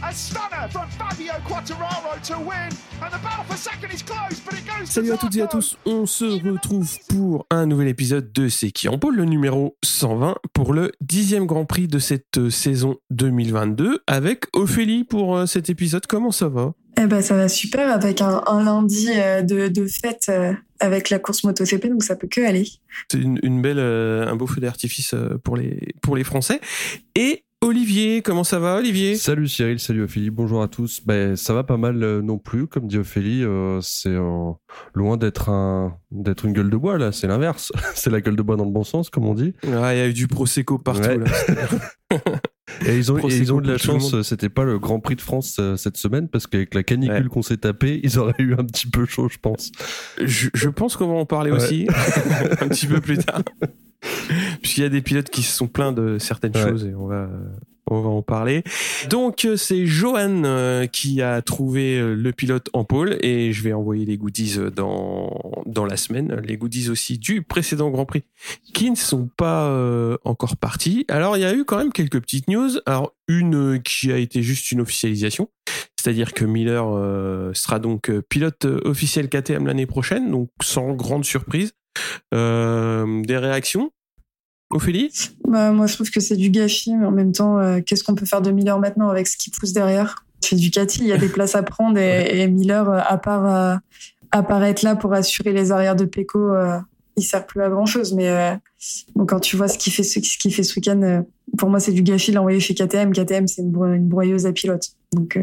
A stunner from Fabio Quattararo to win, and the battle for second is close, but it goes Salut to à toutes et à tous, on se retrouve pour un nouvel épisode de C'est qui en pôle, le numéro 120 pour le dixième Grand Prix de cette euh, saison 2022 avec Ophélie pour euh, cet épisode. Comment ça va? Eh ben, ça va super avec un, un lundi euh, de, de fête avec la course MotoGP, donc ça peut que aller. C'est une, une belle, un beau feu d'artifice pour les, pour les Français. Et Olivier, comment ça va Olivier? Salut Cyril, salut Ophélie, bonjour à tous. Ben, ça va pas mal euh, non plus, comme dit Ophélie, euh, c'est euh, loin d'être un d'être une gueule de bois là, c'est l'inverse. c'est la gueule de bois dans le bon sens, comme on dit. Ah, Il y a eu du Prosecco partout Ouais. là. Et ils ont, et ils ont de la chance, c'était pas le Grand Prix de France euh, cette semaine, parce qu'avec la canicule Ouais. qu'on s'est tapé, ils auraient eu un petit peu chaud, je pense. Je, je pense qu'on va en parler Ouais. aussi un petit peu plus tard. Puisqu'il y a des pilotes qui se sont plaints de certaines Ouais. choses et on va, on va en parler. Donc euh, c'est Johan euh, qui a trouvé euh, le pilote en pôle et je vais envoyer les goodies dans, dans la semaine. Les goodies aussi du précédent Grand Prix qui ne sont pas euh, encore partis. Alors il y a eu quand même quelques petites news. Alors une qui a été juste une officialisation. C'est-à-dire que Miller sera donc pilote officiel KTM l'année prochaine, donc sans grande surprise. Euh, des réactions Ophélie? Bah, moi, je trouve que c'est du gâchis, mais en même temps, euh, qu'est-ce qu'on peut faire de Miller maintenant avec ce qui pousse derrière? C'est Ducati, il y a des places à prendre et, et Miller, euh, à part, euh, à part être là pour assurer les arrières de Pecco, euh, il sert plus à grand chose. Mais bon, quand tu vois ce qu'il fait, ce, ce qu'il fait ce week-end, pour moi, c'est du gâchis de l'envoyer chez KTM. KTM, c'est une, bro- une broyeuse à pilote. Donc,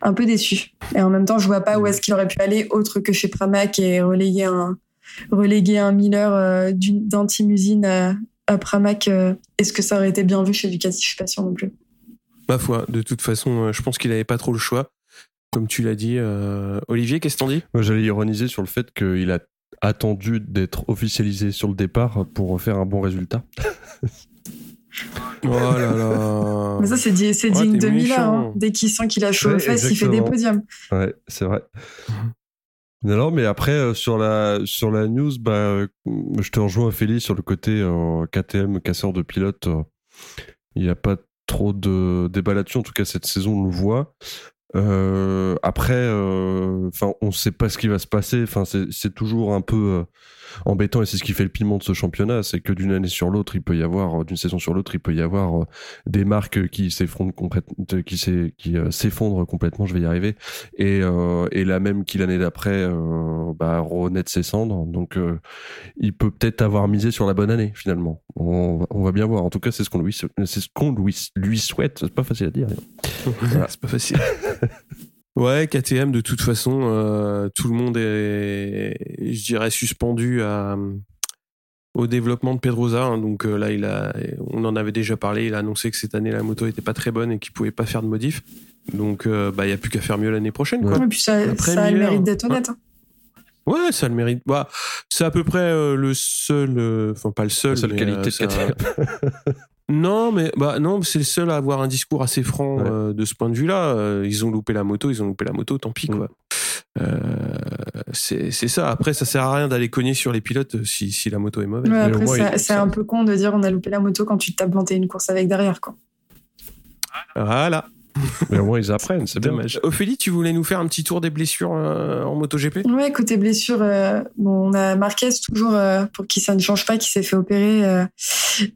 un peu déçu. Et en même temps, je vois pas où est-ce qu'il aurait pu aller autre que chez Pramac et relayer un, reléguer un Miller euh, d'un team usine à, à Pramac, euh, est-ce que ça aurait été bien vu chez Ducati? Je suis pas sûre non plus. Ma foi, de toute façon, euh, je pense qu'il n'avait pas trop le choix. Comme tu l'as dit. Euh, Olivier, qu'est-ce que t'en dis? Moi, j'allais ironiser sur le fait qu'il a attendu d'être officialisé sur le départ pour faire un bon résultat. Oh là là Mais ça, c'est Ouais, digne de Miller. hein. Dès qu'il sent qu'il a chaud Ouais, aux fesses, il fait des podiums. Ouais, c'est vrai. Non, mais après, euh, sur, la, sur la news, bah, euh, je te rejoins, Ophélie, sur le côté euh, KTM, casseur de pilote. euh, Il n'y a pas trop de débat là-dessus. En tout cas, cette saison, on le voit. Après, enfin, on ne sait pas ce qui va se passer. Enfin, c'est toujours un peu embêtant et c'est ce qui fait le piment de ce championnat, c'est que d'une année sur l'autre, il peut y avoir, euh, d'une saison sur l'autre, il peut y avoir euh, des marques qui s'effondrent complètement, qui s'est- qui euh, s'effondrent complètement. Je vais y arriver et, euh, et la même qui l'année d'après euh, bah, renaître ses cendres. Donc euh, il peut peut-être avoir misé sur la bonne année finalement. On, va- on va bien voir. En tout cas, c'est ce qu'on lui, c'est ce qu'on lui, lui souhaite. C'est pas facile à dire. Voilà. C'est pas facile. Ouais, KTM, de toute façon, euh, tout le monde est, je dirais, suspendu à, au développement de Pedrosa. hein. donc euh, là, il a, on en avait déjà parlé. Il a annoncé que cette année, la moto était pas très bonne et qu'il pouvait pas faire de modif. Donc, euh, bah, il y a plus qu'à faire mieux l'année prochaine. Quoi. Et puis ça, Après ça a le mérite d'être honnête. hein. Ouais, ça a le mérite. Bah, c'est à peu près euh, le seul, euh, enfin pas le seul. La seule mais, qualité euh, de KTM. Non, mais bah non, c'est le seul à avoir un discours assez franc Ouais. euh, de ce point de vue-là. Euh, ils ont loupé la moto, ils ont loupé la moto, tant pis quoi. Euh, c'est c'est ça. Après, ça sert à rien d'aller cogner sur les pilotes si, si la moto est mauvaise. Ouais, après, c'est ça- un peu con de dire on a loupé la moto quand tu te tapes 21 courses avec derrière. Quoi. Voilà, Mais au moins ils apprennent. C'est bien. dommage. Ophélie, tu voulais nous faire un petit tour des blessures euh, en MotoGP? Ouais, côté blessure, euh, bon, on a Marquez toujours euh, pour qui ça ne change pas, qui s'est fait opérer euh,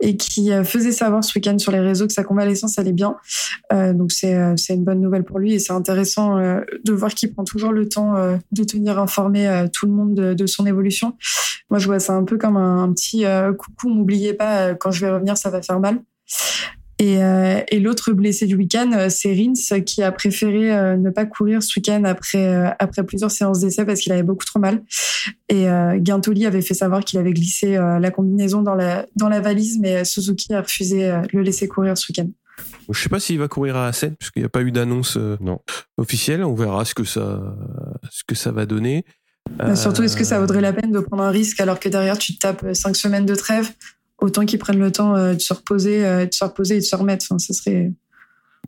et qui euh, faisait savoir ce week-end sur les réseaux que sa convalescence allait bien. Euh, donc c'est euh, c'est une bonne nouvelle pour lui et c'est intéressant euh, de voir qu'il prend toujours le temps euh, de tenir informé euh, tout le monde de, de son évolution. Moi, je vois ça un peu comme un, un petit euh, coucou, m'oubliez pas, quand je vais revenir, ça va faire mal. Et, euh, et l'autre blessé du week-end, euh, c'est Rins qui a préféré euh, ne pas courir ce week-end après, euh, après plusieurs séances d'essai parce qu'il avait beaucoup trop mal. Et euh, Guintoli avait fait savoir qu'il avait glissé euh, la combinaison dans la, dans la valise, mais Suzuki a refusé euh, de le laisser courir ce week-end. Je sais pas s'il va courir à Assen, puisqu'il n'y a pas eu d'annonce euh, Non. officielle. On verra ce que ça, ce que ça va donner. Bah, Surtout, est-ce que ça vaudrait la peine de prendre un risque alors que derrière tu te tapes cinq semaines de trêve? Autant qu'ils prennent le temps de se reposer, de se reposer et de se remettre. Enfin, ce serait.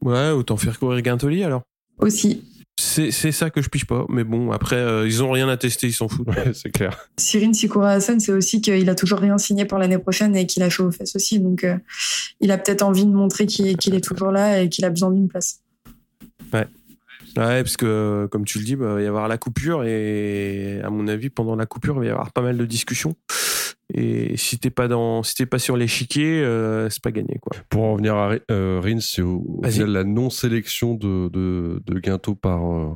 Ouais, autant faire courir Guintoli alors. Aussi. C'est ça que je piche pas. Mais bon, après, euh, ils ont rien à tester, ils s'en foutent. Ouais, c'est clair. Cyril Sikura Hassan, c'est aussi qu'il a toujours rien signé pour l'année prochaine et qu'il a chaud aux fesses aussi. Donc, euh, il a peut-être envie de montrer qu'il est toujours là et qu'il a besoin d'une place. Ouais. Ouais, parce que comme tu le dis, bah, il va y avoir la coupure et à mon avis, pendant la coupure, il va y avoir pas mal de discussions. Et si t'es pas dans, si t'es pas sur l'échiquier, euh, c'est pas gagné quoi. Pour en revenir à euh, Rins, c'est au, final la non-sélection de, de, de Guinto par euh,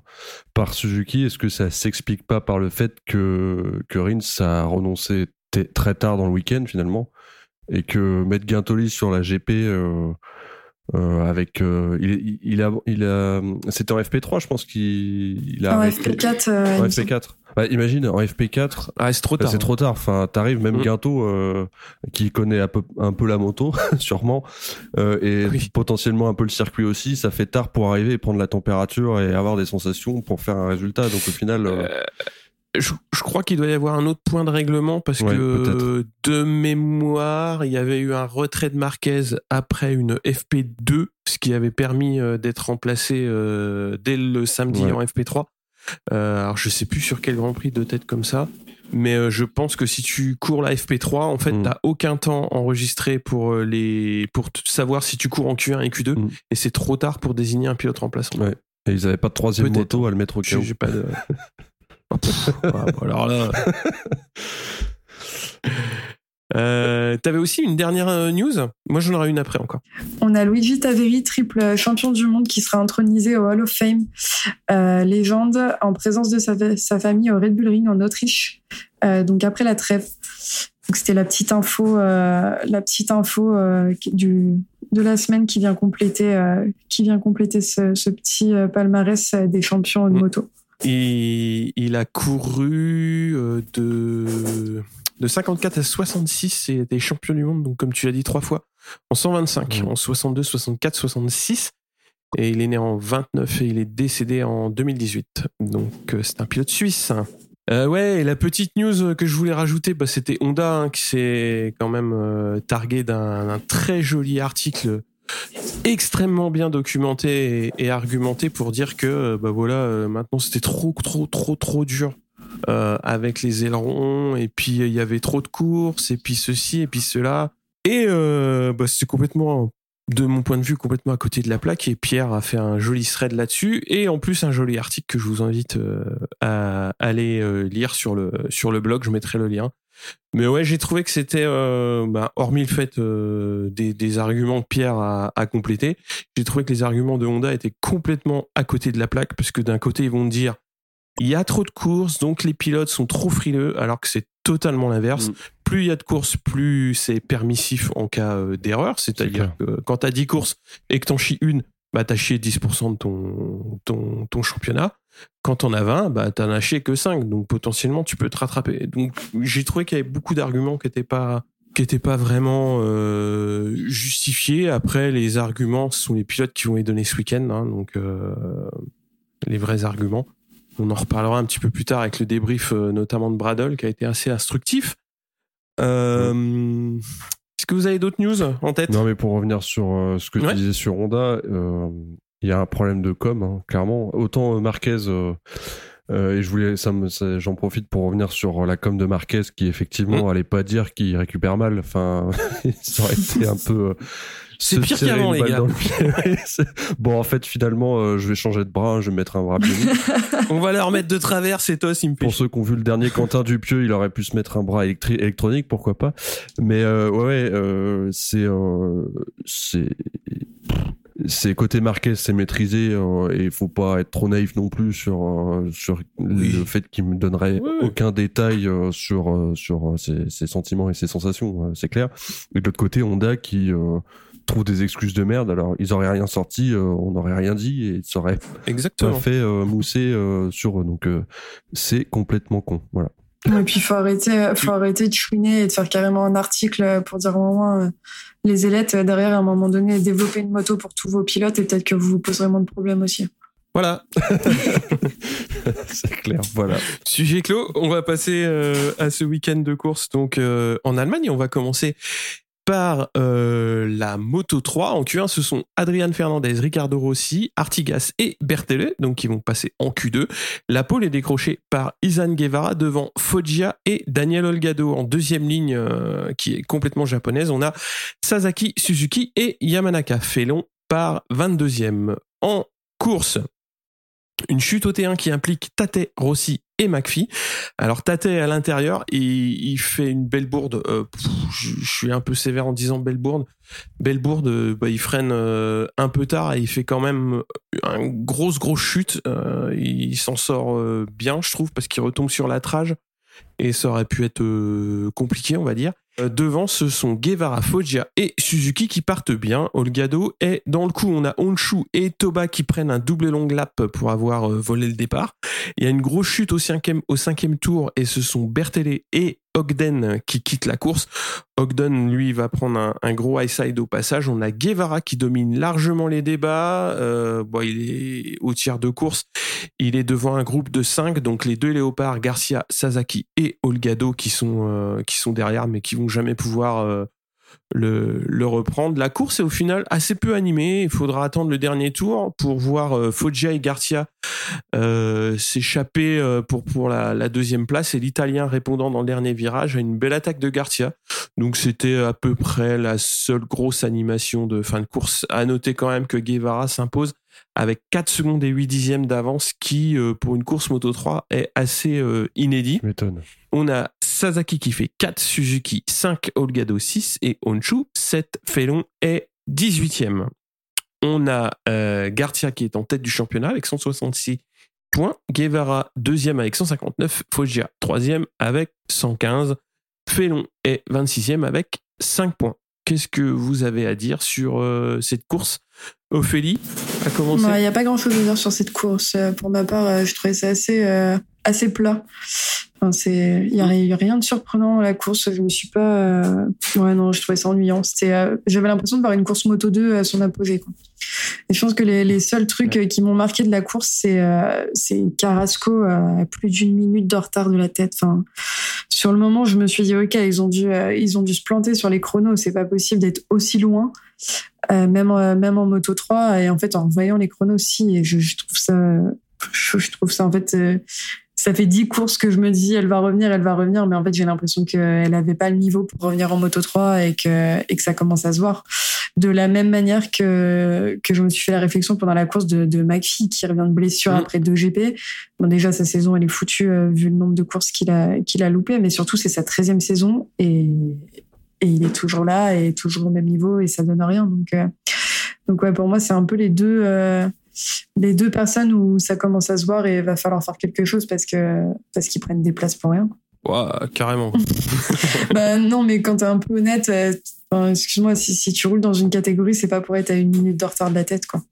par Suzuki. Est-ce que ça s'explique pas par le fait que que Rins a renoncé très tard dans le week-end finalement et que mettre Guintoli sur la GP euh, euh, avec euh, il, il, a il a c'était en FP3 je pense qu'il a en FP4 euh, en FP4 bah, imagine en FP4 ah, c'est trop tard c'est trop tard. Enfin t'arrives même mm. bientôt qui connaît un peu un peu la moto sûrement. Et potentiellement un peu le circuit aussi. Ça fait tard pour arriver et prendre la température et avoir des sensations pour faire un résultat. Donc au final je, je, crois qu'il doit y avoir un autre point de règlement parce que de mémoire, il y avait eu un retrait de Marquez après une FP2, ce qui avait permis euh, d'être remplacé euh, dès le samedi en FP3. Euh, alors je sais plus sur quel Grand Prix de tête comme ça, mais je pense que si tu cours la FP3, en fait, mm. t'as aucun temps enregistré pour les pour savoir si tu cours en Q1 et Q2, mm. et c'est trop tard pour désigner un pilote remplaçant. Ouais. Et ils avaient pas de troisième moto à le mettre au cas J'ai pas de ah, alors là. Euh, T'avais aussi une dernière euh, news? Moi, j'en aurai une après encore. On a Luigi Taveri, triple champion du monde, qui sera intronisé au Hall of Fame, euh, légende, en présence de sa, sa, famille au Red Bull Ring en Autriche. Euh, donc après la trêve. Donc c'était la petite info, euh, la petite info du de la semaine qui vient compléter, qui vient compléter ce, ce petit palmarès des champions de mm. moto. Et il a couru euh, de, de 54 à 66, c'est des champions du monde, donc comme tu l'as dit trois fois, en 125, en 62, 64, 66. Et il est né en 29 et il est décédé en 2018. Donc euh, c'est un pilote suisse. Euh, ouais, et la petite news que je voulais rajouter, bah, c'était Honda hein, qui s'est quand même euh, targué d'un très joli article extrêmement bien documenté et, argumenté pour dire que bah voilà euh, maintenant c'était trop trop trop trop dur euh, avec les ailerons et puis il y avait trop de courses et puis ceci et puis cela. Et euh, bah, c'est complètement de mon point de vue complètement à côté de la plaque et Pierre a fait un joli thread là-dessus. Et en plus un joli article que je vous invite à aller lire sur le blog je mettrai le lien mais ouais, j'ai trouvé que c'était, euh, bah, hormis le fait euh, des, des, arguments que Pierre a, a complété, j'ai trouvé que les arguments de Honda étaient complètement à côté de la plaque, parce que d'un côté, ils vont dire, il y a trop de courses, donc les pilotes sont trop frileux, alors que c'est totalement l'inverse. Mm. Plus il y a de courses, plus c'est permissif en cas euh, d'erreur. C'est-à-dire que quand tu as 10 courses et que t'en chies une, bah t'as chié 10% de ton, ton, ton championnat. Quand t'en as 20, bah t'en as chié que 5. Donc potentiellement tu peux te rattraper. Donc j'ai trouvé qu'il y avait beaucoup d'arguments qui étaient pas qui étaient pas vraiment euh, justifiés. Après les arguments, ce sont les pilotes qui vont les donner ce week-end. Hein, donc euh, les vrais arguments. On en reparlera un petit peu plus tard avec le débrief euh, notamment de Bradle qui a été assez instructif. Est-ce que vous avez d'autres news en tête? Non, mais pour revenir sur ce que tu disais sur Honda, il y a un problème de com, hein, clairement. Autant euh, Marquez, et je voulais, ça, j'en profite pour revenir sur la com de Marquez qui effectivement mmh. allait pas dire qu'il récupère mal. Enfin, ça aurait été un peu c'est pire qu'avant, les gars. bon, en fait, finalement, euh, je vais changer de bras, je vais mettre un bras. On va leur mettre de travers, c'est toi, me Pour ceux qui ont vu le dernier Quentin Dupieux, il aurait pu se mettre un bras électronique, pourquoi pas. Mais euh, ouais, euh, c'est c'est c'est côté Marquez, c'est maîtrisé et il faut pas être trop naïf non plus sur sur le fait qu'il me donnerait aucun détail sur sur ses, ses, sentiments et ses sensations, c'est clair. Et de l'autre côté, Honda qui trouve des excuses de merde. Alors, ils auraient rien sorti, euh, on n'aurait rien dit et ça aurait Exactement. fait euh, mousser euh, sur eux. Donc, c'est complètement con. Voilà. Et puis, il faut arrêter, faut arrêter de chouiner et de faire carrément un article pour dire au moins les ailettes derrière, à un moment donné, développer une moto pour tous vos pilotes et peut-être que vous vous poserez moins de problèmes aussi. Voilà. c'est clair, voilà. Sujet clos, on va passer à ce week-end de course donc en Allemagne. On va commencer euh, la Moto 3. En Q1, ce sont Adrian Fernandez, Ricardo Rossi, Artigas et Bertele, donc qui vont passer en Q2. La pole est décrochée par Izan Guevara devant Foggia et Daniel Olgado en deuxième ligne, euh, qui est complètement japonaise. On a Sasaki, Suzuki et Yamanaka Felon par 22e. En course, une chute au T1 qui implique Tate, Rossi et McPhee. Alors Tate à l'intérieur, il, fait une belle bourde. Euh, je, suis un peu sévère en disant belle bourde. Belle bourde, euh, bah, il freine euh, un peu tard et il fait quand même une grosse grosse chute. il s'en sort bien, je trouve, parce qu'il retombe sur la trage et ça aurait pu être compliqué, on va dire. Euh, devant, ce sont Guevara, Foggia et Suzuki qui partent bien. Olgado est dans le coup. On a Honshu et Toba qui prennent un double long lap pour avoir euh, volé le départ. Il y a une grosse chute au cinquième, tour et ce sont Bertele et Ogden qui quitte la course. Ogden, lui, va prendre un, gros high side au passage. On a Guevara qui domine largement les débats. Euh, bon, il est au tiers de course. Il est devant un groupe de cinq, donc les deux léopards, Garcia, Sasaki et Olgado qui sont euh, qui sont derrière, mais qui vont jamais pouvoir euh, le, le, reprendre. La course est au final assez peu animée. Il faudra attendre le dernier tour pour voir euh, Foggia et Garcia euh, s'échapper euh, pour pour la, la, deuxième place et l'Italien répondant dans le dernier virage à une belle attaque de Garcia. Donc c'était à peu près la seule grosse animation de fin de course. À noter quand même que Guevara s'impose avec 4 secondes et 8 dixièmes d'avance qui, euh, pour une course Moto 3, est assez inédit. On a Sasaki qui fait 4, Suzuki 5, Olgado 6 et Honshu 7, Felon est 18e. On a euh, Garcia qui est en tête du championnat avec 166 points, Guevara deuxième avec 159, Foggia troisième avec 115, Felon est 26e avec 5 points. Qu'est-ce que vous avez à dire sur euh, cette course? Ophélie commencé Il n'y a pas grand-chose à dire sur cette course. Euh, pour ma part, je trouvais ça assez, assez plat. Enfin, c'est, il y, a rien de surprenant à la course. Je me suis pas, ouais non, je trouvais ça ennuyant. C'était, j'avais l'impression de voir une course moto 2 à son apogée. Quoi. Et je pense que les, les seuls trucs qui m'ont marqué de la course, c'est, c'est Carrasco à plus d'une minute de retard de la tête. Enfin, sur le moment, je me suis dit, ok, ils ont dû, euh, ils ont dû se planter sur les chronos. C'est pas possible d'être aussi loin, euh, même, euh, même en moto 3. Et en fait, en voyant les chronos aussi, et je, je trouve ça, je, trouve ça en fait, ça fait 10 courses que je me dis, elle va revenir, elle va revenir, mais en fait, j'ai l'impression qu'elle avait pas le niveau pour revenir en moto 3 et que, et que ça commence à se voir. De la même manière que, que je me suis fait la réflexion pendant la course de, de McPhee qui revient de blessure mmh. après deux GP. Bon, déjà, sa saison, elle est foutue euh, vu le nombre de courses qu'il a, qu'il a loupé, mais surtout, c'est sa 13e saison et, et il est toujours là et toujours au même niveau et ça donne rien. Donc, euh, donc ouais, pour moi, c'est un peu les deux, euh, les deux personnes où ça commence à se voir et il va falloir faire quelque chose parce que, parce qu'ils prennent des places pour rien. Ouais, carrément. bah non, mais quand t'es un peu honnête, excuse-moi, si, si, tu roules dans une catégorie, c'est pas pour être à une minute de retard de la tête, quoi.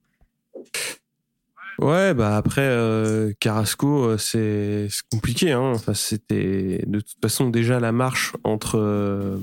Ouais, bah après euh, Carrasco, euh, c'est compliqué. Hein. Enfin, c'était de toute façon déjà la marche entre euh,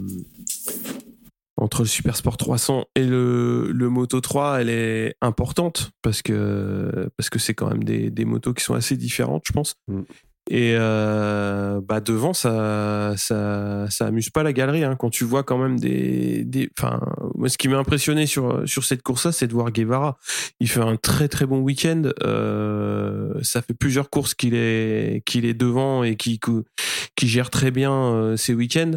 entre le Super Sport 300 et le, le Moto 3, elle est importante parce que parce que c'est quand même des, des motos qui sont assez différentes, je pense. Mm. Et euh, bah devant, ça, ça, ça amuse pas la galerie hein, quand tu vois quand même des, des. Enfin, moi, ce qui m'a impressionné sur sur cette course-là, c'est de voir Guevara. Il fait un très très bon week-end. Euh, ça fait plusieurs courses qu'il est qu'il est devant et qui qui gère très bien euh, ses week-ends.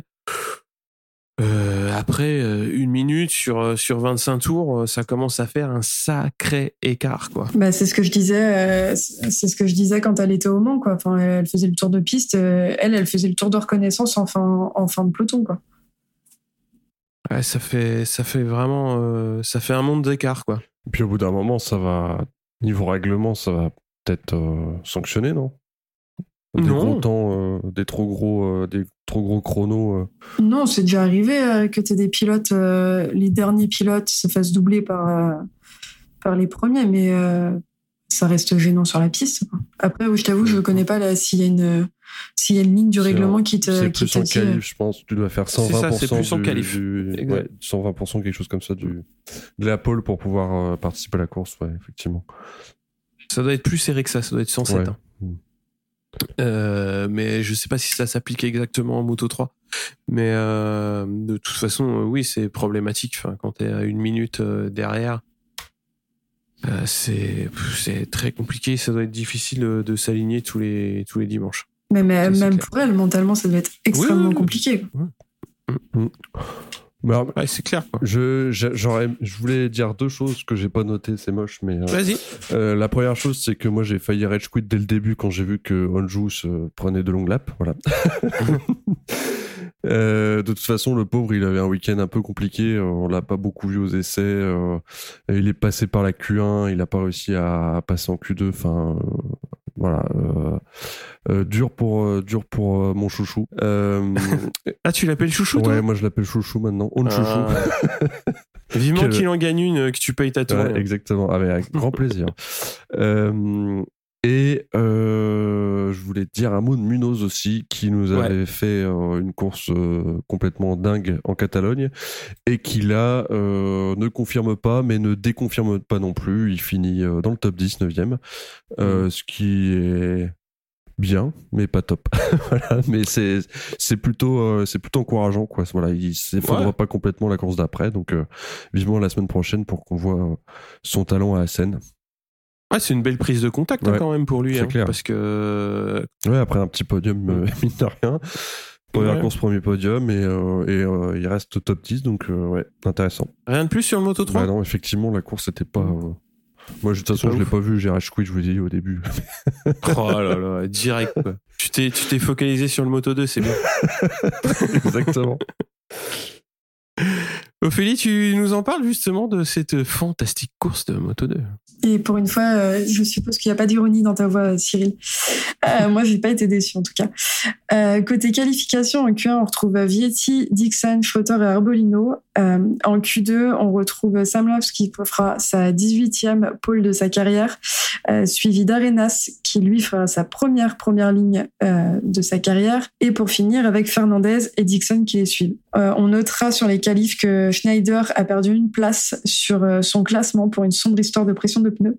Euh, après euh, une minute sur euh, sur 25 tours, ça commence à faire un sacré écart quoi. Bah c'est ce que je disais, c'est ce que je disais quand elle était au Mans quoi. Enfin, elle faisait le tour de piste, elle, elle faisait le tour de reconnaissance en fin en fin de peloton quoi. Ouais, ça fait ça fait vraiment ça fait un monde d'écart quoi. Et puis au bout d'un moment, ça va niveau règlement, ça va peut-être sanctionner non? Des non. temps, euh, des trop gros, euh, des trop gros chronos. Euh. Non, c'est déjà arrivé que tu des pilotes, les derniers pilotes se fassent doubler par par les premiers, mais ça reste gênant sur la piste. Après, je t'avoue, je ne connais pas s'il y a une s'il y a une ligne du règlement qui te C'est plus en qualif, je pense. Tu dois faire 120%. C'est plus en qualif. ouais, 120% quelque chose comme ça du de la pole pour pouvoir participer à la course, ouais, effectivement. Ça doit être plus serré que ça. Ça doit être 107. Euh, mais je sais pas si ça s'applique exactement en Moto 3. Mais euh, de toute façon, euh, oui, c'est problématique. Enfin, quand tu es à une minute derrière, euh, c'est c'est très compliqué. Ça doit être difficile de s'aligner tous les tous les dimanches. Mais, mais Ça, c'est même clair. pour elle, mentalement, ça doit être extrêmement Oui, oui, oui. compliqué. Bah, Ouais, c'est clair. Quoi. je, je- j'aurais, je voulais dire deux choses que j'ai pas notées, c'est moche, mais euh, Vas-y. euh, la première chose, c'est que moi j'ai failli rage quit dès le début quand j'ai vu que Onju se prenait de longues laps, voilà. Euh, de toute façon, le pauvre, il avait un week-end un peu compliqué. euh, On l'a pas beaucoup vu aux essais. euh, il est passé par la Q1, il a pas réussi à, à passer en Q2. Enfin, voilà, euh, euh, dur pour euh, dur pour mon chouchou. Ah, tu l'appelles chouchou, toi? Ouais, moi je l'appelle chouchou maintenant. On chouchou. Ah. Vivement Quel- qu'il en gagne une, que tu payes ta tournée. Ouais, exactement, avec, avec grand plaisir. Euh, et euh, je voulais te dire un mot de Munoz aussi, qui nous Ouais. avait fait euh, une course euh, complètement dingue en Catalogne, et qui là euh, ne confirme pas, mais ne déconfirme pas non plus. Il finit dans le top 10, 9e, euh, ce qui est bien, mais pas top. voilà, mais c'est c'est plutôt euh, c'est plutôt encourageant quoi. Voilà, il s'effondre Ouais. pas complètement la course d'après, donc vivement la semaine prochaine pour qu'on voit son talent à Assen. Ah, c'est une belle prise de contact hein, quand même pour lui. c'est hein, clair. Parce que Ouais, après un petit podium euh, mine de rien. Première Ouais. course, premier podium et, euh, et euh, il reste au top 10, donc euh, ouais, intéressant. rien de plus sur le Moto 3 Bah non, effectivement, la course c'était pas. euh, Moi, de toute façon, je l'ai pas vu, j'ai rage quit, je vous l'ai dit au début. Oh là là, direct quoi. Tu t'es, tu t'es focalisé sur le Moto 2, c'est bien. Exactement. Ophélie, tu nous en parles justement de cette fantastique course de Moto 2. Et pour une fois, euh, je suppose qu'il n'y a pas d'ironie dans ta voix, Cyril. Euh, moi, j'ai pas été déçu en tout cas. Euh, côté qualification, en Q1, on retrouve Vietti, Dixon, Schroeter et Arbolino. En Q2, on retrouve Sam Loves qui fera sa 18e pole de sa carrière, suivi d'Arenas qui lui fera sa première première ligne de sa carrière. Et pour finir, avec Fernandez et Dixon qui les suivent. Euh, on notera sur les qualifs que Schneider a perdu une place sur euh, son classement pour une sombre histoire de pression de pneus.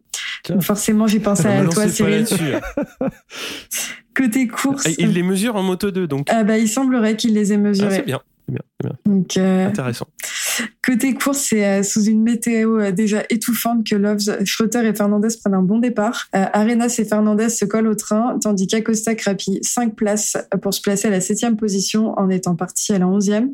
Donc forcément, j'ai pensé à Balancez toi, Cyril. là-dessus. Côté course, Ah, Il les mesure en Moto 2, donc ah bah, il semblerait qu'il les ait Ah, mesurés. c'est bien, c'est bien, c'est bien. Donc, euh, intéressant. Côté course, c'est euh, sous une météo euh, déjà étouffante que Loves, Schroeter et Fernandez prennent un bon départ. Euh, Arenas et Fernandez se collent au train, tandis qu'Acosta grappille 5 places pour se placer à la septième position en étant parti à la onzième.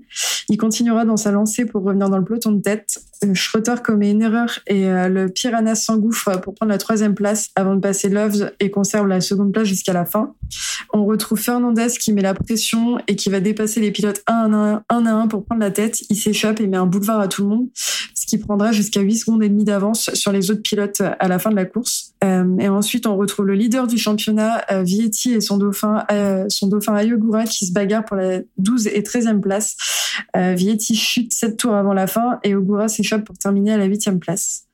Il continuera dans sa lancée pour revenir dans le peloton de tête. Schroeter commet une erreur et le Piranha s'engouffre pour prendre la troisième place avant de passer Loves et conserve la seconde place jusqu'à la fin. On retrouve Fernandez qui met la pression et qui va dépasser les pilotes un à un, un, à un pour prendre la tête. Il s'échappe et met un boulevard à tout le monde, ce qui prendra jusqu'à 8 secondes et demie d'avance sur les autres pilotes à la fin de la course. Euh, et ensuite, on retrouve le leader du championnat, euh, Vietti, et son dauphin, euh, son dauphin Ayogura qui se bagarrent pour la 12 et 13e place. Vietti chute 7 tours avant la fin et Ogura s'échappe pour terminer à la 8e place.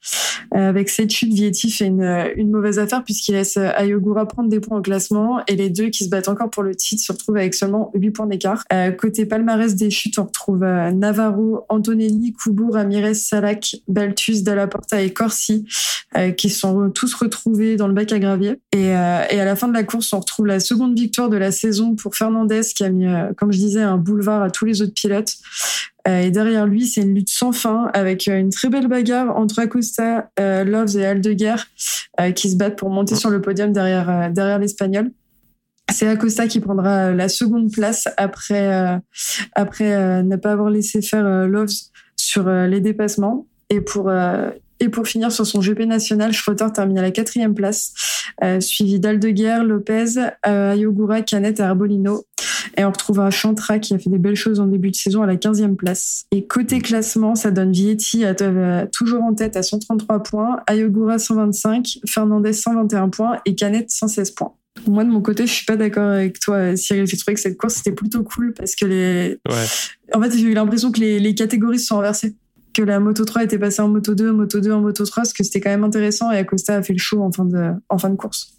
Avec cette chute, Vietti fait une, mauvaise affaire puisqu'il laisse Ayogura prendre des points au classement et les deux qui se battent encore pour le titre se retrouvent avec seulement 8 points d'écart. Côté palmarès des chutes, on retrouve Navarro, Antonelli, Kubo, Ramirez, Salak, Baltus, Dalla Porta et Corsi qui sont tous retrouvés dans le bac à gravier. Et, euh, et à la fin de la course, on retrouve la seconde victoire de la saison pour Fernandez qui a mis, euh, comme je disais, un boulevard à tous les autres pilotes. Euh, et derrière lui, c'est une lutte sans fin avec une très belle bagarre entre Acosta, Loves et Aldeguer qui se battent pour monter sur le podium derrière, derrière l'Espagnol. C'est Acosta qui prendra la seconde place après, après ne pas avoir laissé faire Loves sur les dépassements. Et pour, et pour finir sur son GP national, Schroeter termine à la quatrième place, euh, suivi d'Aldeguer, Lopez, euh, Ayogura, Canet et Arbolino. Et on retrouve un Chantra qui a fait des belles choses en début de saison à la 15e place. Et côté classement, ça donne Vietti à, euh, toujours en tête à 133 points, Ayogura 125, Fernandez 121 points et Canet 116 points. Moi, de mon côté, je suis pas d'accord avec toi, Cyril. J'ai trouvé que cette course, c'était plutôt cool parce que les... Ouais. En fait, j'ai eu l'impression que les, les catégories se sont inversées. Que la Moto 3 était passée en Moto 2, Moto 2 en Moto 3, parce que c'était quand même intéressant et Acosta a fait le show en fin de, en fin de course.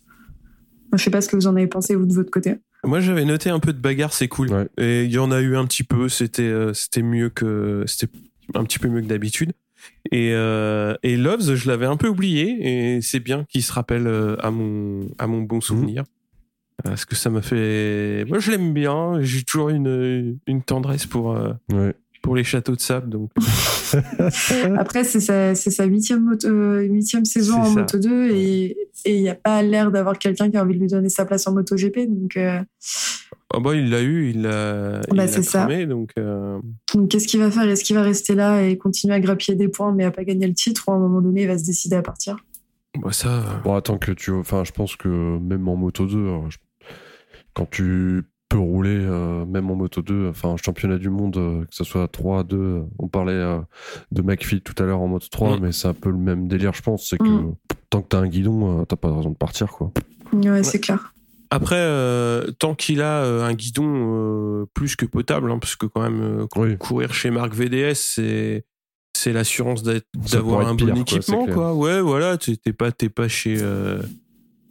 Je sais pas ce que vous en avez pensé, vous, de votre côté. Moi, j'avais noté un peu de bagarre, c'est cool. Ouais. Et il y en a eu un petit peu. C'était, euh, c'était mieux que, c'était un petit peu mieux que d'habitude. Et, euh, et Loves, je l'avais un peu oublié. Et c'est bien qu'il se rappelle euh, à mon, à mon bon souvenir. Parce que ça m'a fait. Moi, je l'aime bien. J'ai toujours une, une tendresse pour, euh, Ouais. Pour les châteaux de sable. Donc, Après, c'est sa, c'est sa huitième, moto- euh, huitième saison C'est en ça. Moto 2 et il n'y a pas l'air d'avoir quelqu'un qui a envie de lui donner sa place en MotoGP. Donc, euh, ah bah, il l'a eu, il l'a il Bah, l'a c'est ça. Donc, euh, donc qu'est-ce qu'il va faire? Est-ce qu'il va rester là et continuer à grappiller des points mais à pas gagner le titre ou à un moment donné, il va se décider à partir? Bah, ça. euh, Bon, attends que tu. Enfin, je pense que même en Moto 2, euh, je- quand tu peux rouler, euh, même en Moto 2, enfin, championnat du monde, euh, que ce soit 3, 2, on parlait euh, de McPhee tout à l'heure en Moto 3, Mm. mais c'est un peu le même délire, je pense. C'est que Mm. tant que t'as un guidon, euh, t'as pas de raison de partir, quoi. Ouais, c'est clair. Après, euh, tant qu'il a euh, un guidon euh, plus que potable, hein, parce que quand même, euh, Oui. courir chez Marc VDS, c'est c'est l'assurance d'avoir un bon pire, quoi, équipement, clair. quoi. Ouais, voilà, t'es pas t'es pas chez euh,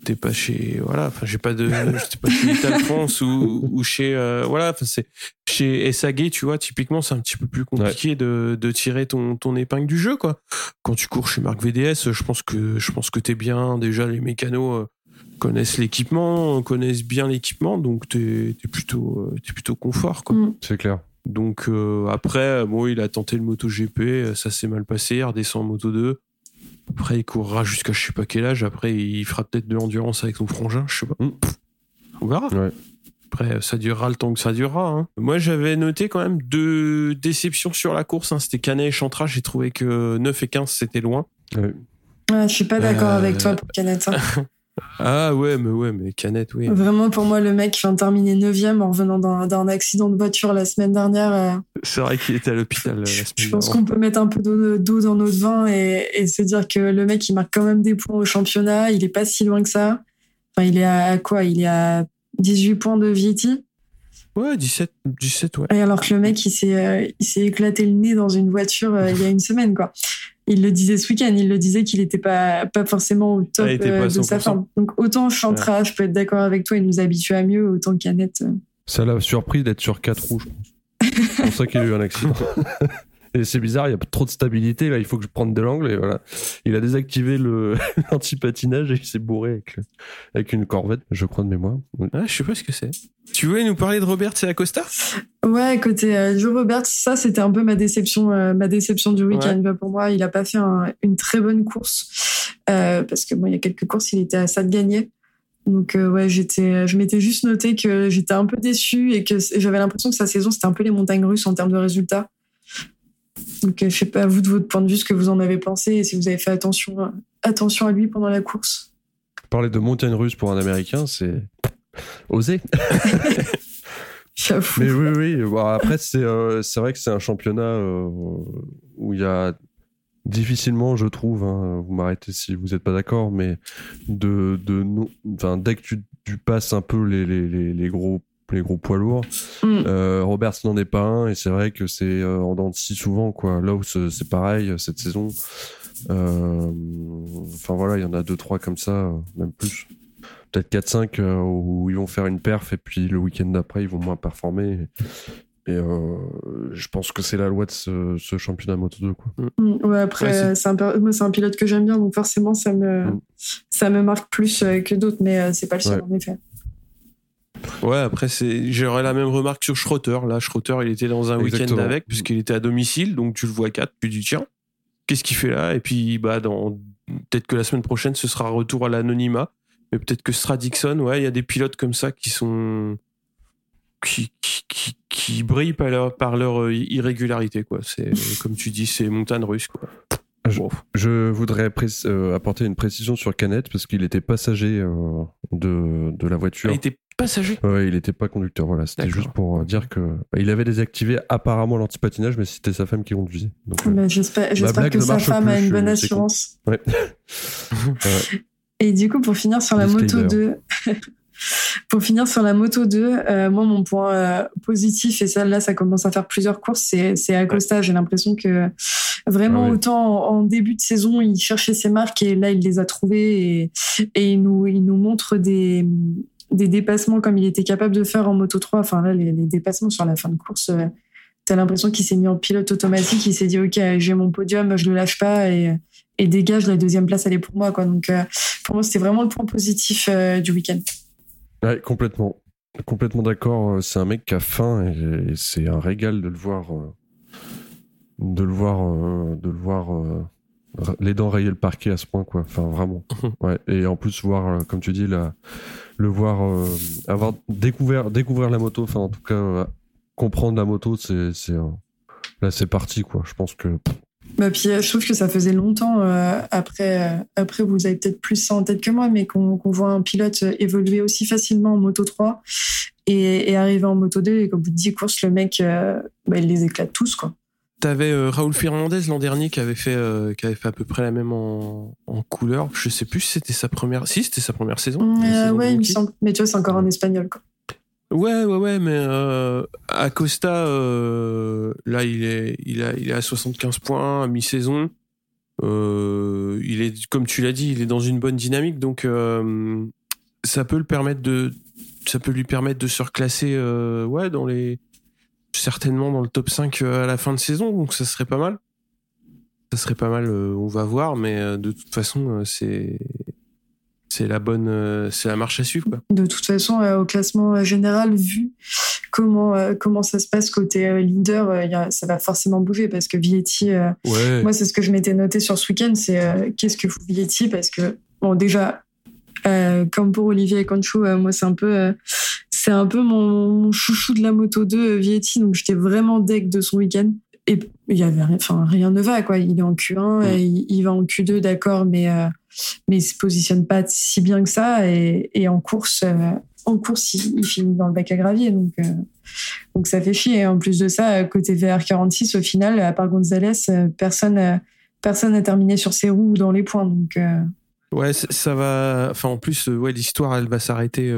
t'es pas chez voilà, enfin j'ai pas de j'étais pas chez Ital France ou ou chez euh, voilà, enfin c'est chez SAG, tu vois, typiquement c'est un petit peu plus compliqué de de tirer ton ton épingle du jeu, quoi. Quand tu cours chez Marc VDS, je pense que je pense que t'es bien. Déjà les mécanos euh, connaissent l'équipement, connaissent bien l'équipement, donc t'es es plutôt euh, t'es plutôt confort, quoi. Mm. C'est clair. Donc euh, après, bon, il a tenté le MotoGP, ça s'est mal passé, il redescend en Moto 2. Après, il courra jusqu'à je sais pas quel âge. Après, il fera peut-être de l'endurance avec son frangin, je sais pas. On verra. Ouais. Après, ça durera le temps que ça durera. hein. Moi, j'avais noté quand même deux déceptions sur la course. hein. C'était Canet et Chantra. J'ai trouvé que 9 et 15, c'était loin. Ouais. Ouais, je suis pas d'accord Euh, avec toi pour Canet. Ah ouais, mais ouais, mais Canet, oui. Vraiment, pour moi, le mec vient de terminer 9 en revenant d'un accident de voiture la semaine dernière. euh, C'est vrai qu'il était à l'hôpital euh, la semaine Je pense qu'on peut mettre un peu d'eau dans notre vin et, et se dire que le mec, il marque quand même des points au championnat. Il est pas si loin que ça. Enfin, il est à quoi? Il est à 18 points de Vietti. Ouais, 17, 17, ouais. Et alors que le mec, il s'est, euh, il s'est éclaté le nez dans une voiture euh, il y a une semaine, quoi. Il le disait ce week-end, il le disait qu'il était pas, pas forcément au top Ah, euh, de sa 100%. forme. Donc autant Chantra, je peux être d'accord avec toi, il nous habitue à mieux, autant Canette. euh, Ça l'a surpris d'être sur 4 roues, je pense. C'est pour ça qu'il a eu un accident. Et c'est bizarre, il y a trop de stabilité, là, il faut que je prenne de l'angle, et voilà. Il a désactivé le l'anti-patinage et il s'est bourré avec, le- avec une corvette, je crois de mémoire. Oui. Ah, je sais pas ce que c'est. Tu voulais nous parler de Robert et Acosta? Ouais, côté euh, Joe Roberts, ça c'était un peu ma déception, euh, ma déception du week-end. Bah, Pour moi, il a pas fait un- une très bonne course euh, parce que bon, il y a quelques courses, il était à ça de gagner. Donc euh, ouais, j'étais, je m'étais juste noté que j'étais un peu déçu et que j'avais l'impression que sa saison c'était un peu les montagnes russes en termes de résultats. Donc euh, je sais pas vous de votre point de vue ce que vous en avez pensé et si vous avez fait attention, attention à lui pendant la course. Parler de montagne russe pour un Américain, c'est osé. J'avoue. Mais oui, oui. Bon, après, c'est euh, vrai que c'est un championnat euh, où il y a difficilement, je trouve, hein, vous m'arrêtez si vous n'êtes pas d'accord, mais de, de non- dès que tu, tu passes un peu les, les, les, les gros les gros poids lourds, Mm. euh, Roberts n'en est pas un et c'est vrai que c'est euh, en dents de scie souvent quoi. Là où c'est c'est pareil euh, cette saison. Euh, Enfin voilà, il y en a deux trois comme ça, euh, même plus. Peut-être 4-5 euh, où ils vont faire une perf et puis le week-end d'après ils vont moins performer. Et euh, je pense que c'est la loi de ce, ce championnat Moto 2 quoi. Mm, Ouais, après, Ouais, c'est- c'est un, moi, c'est un pilote que j'aime bien, donc forcément, ça me, Mm. ça me marque plus que d'autres, mais euh, c'est pas le seul, Ouais. en effet. Ouais, après, c'est, j'aurais la même remarque sur Schroeter. Là, Schroeter, il était dans un week-end avec, puisqu'il était à domicile, donc tu le vois 4, tu dis tiens, qu'est-ce qu'il fait là? Et puis, bah, dans, peut-être que la semaine prochaine, ce sera retour à l'anonymat. Mais peut-être que Stradixon, ouais, il y a des pilotes comme ça qui sont. qui, qui, qui, qui brillent par leur, par leur euh, irrégularité, quoi. C'est, comme tu dis, c'est montagne russe, quoi. Je- voudrais pré- euh, apporter une précision sur Canet parce qu'il était passager euh, de, de la voiture. il était passager. Ouais, il était pas conducteur, voilà. C'était juste pour euh, dire que bah, il avait désactivé apparemment l'antipatinage, mais c'était sa femme qui conduisait. Donc, euh, Mais j'espère que sa femme a une bonne assurance. ouais. Et du coup, pour finir sur la moto Disclaimer. 2, pour finir sur la moto 2, euh, moi, mon point euh, positif, et celle-là, ça commence à faire plusieurs courses, c'est, c'est Acosta. J'ai l'impression que vraiment, Ah oui. autant en, en début de saison, il cherchait ses marques et là, il les a trouvées et, et il, nous, il nous montre des, des dépassements comme il était capable de faire en moto 3. Enfin, là, les, les dépassements sur la fin de course, euh, t'as l'impression qu'il s'est mis en pilote automatique. Il s'est dit, OK, j'ai mon podium, je le lâche pas et, et dégage, la deuxième place, elle est pour moi, quoi. Donc, euh, pour moi, c'était vraiment le point positif euh, du week-end. Ouais, complètement. Complètement d'accord. C'est un mec qui a faim et, c'est un régal de le voir, euh, de le voir, euh, de le voir les dents rayer le parquet à ce point, quoi. Enfin, vraiment. Ouais. Et en plus, voir, comme tu dis, la, le voir avoir découvert, découvrir la moto, enfin, en tout cas, comprendre la moto, c'est, c'est, là, c'est parti, quoi. Je pense que bah, puis euh, je trouve que ça faisait longtemps euh, après. Euh, après, vous avez peut-être plus ça en tête que moi, mais qu'on voit un pilote évoluer aussi facilement en moto 3 et, arriver en moto 2 et qu'au bout de 10 courses, le mec, bah, il les éclate tous, quoi. T'avais Raoul Fernandez l'an dernier qui avait fait qui avait fait à peu près la même en, couleur. Je sais plus si c'était sa première. Si c'était sa première saison. ouais, il me semble. Mais tu vois, c'est encore en espagnol, quoi. Ouais, ouais, ouais, mais euh, Acosta, euh, là, il est, il, a, il est à 75 points à mi-saison. Euh, il est, comme tu l'as dit, il est dans une bonne dynamique, donc euh, ça peut le permettre de, ça peut lui permettre de se reclasser, euh, ouais, dans les, certainement dans le top 5 à la fin de saison, donc ça serait pas mal. Ça serait pas mal, on va voir, mais de toute façon, c'est, c'est la bonne, euh, c'est la marche à suivre. Quoi. De toute façon, euh, au classement euh, général, vu comment comment ça se passe côté leader, ça va forcément bouger parce que Vietti, moi c'est ce que je m'étais noté sur ce week-end, c'est qu'est-ce que fout Vietti parce que bon déjà comme pour Olivier Conchou, moi c'est un peu c'est un peu mon, chouchou de la moto 2 Vietti, donc j'étais vraiment deck de son week-end. Et il y avait enfin rien ne va quoi. Il est en Q1 et il, va en Q2 d'accord mais euh, mais il se positionne pas si bien que ça. Et, et en course euh, en course il, finit dans le bac à gravier donc euh, donc ça fait chier. Et en plus de ça côté VR46 au final à part Gonzalez personne personne n'a terminé sur ses roues dans les points donc Ouais, ça va. Enfin, en plus, ouais, l'histoire, elle va s'arrêter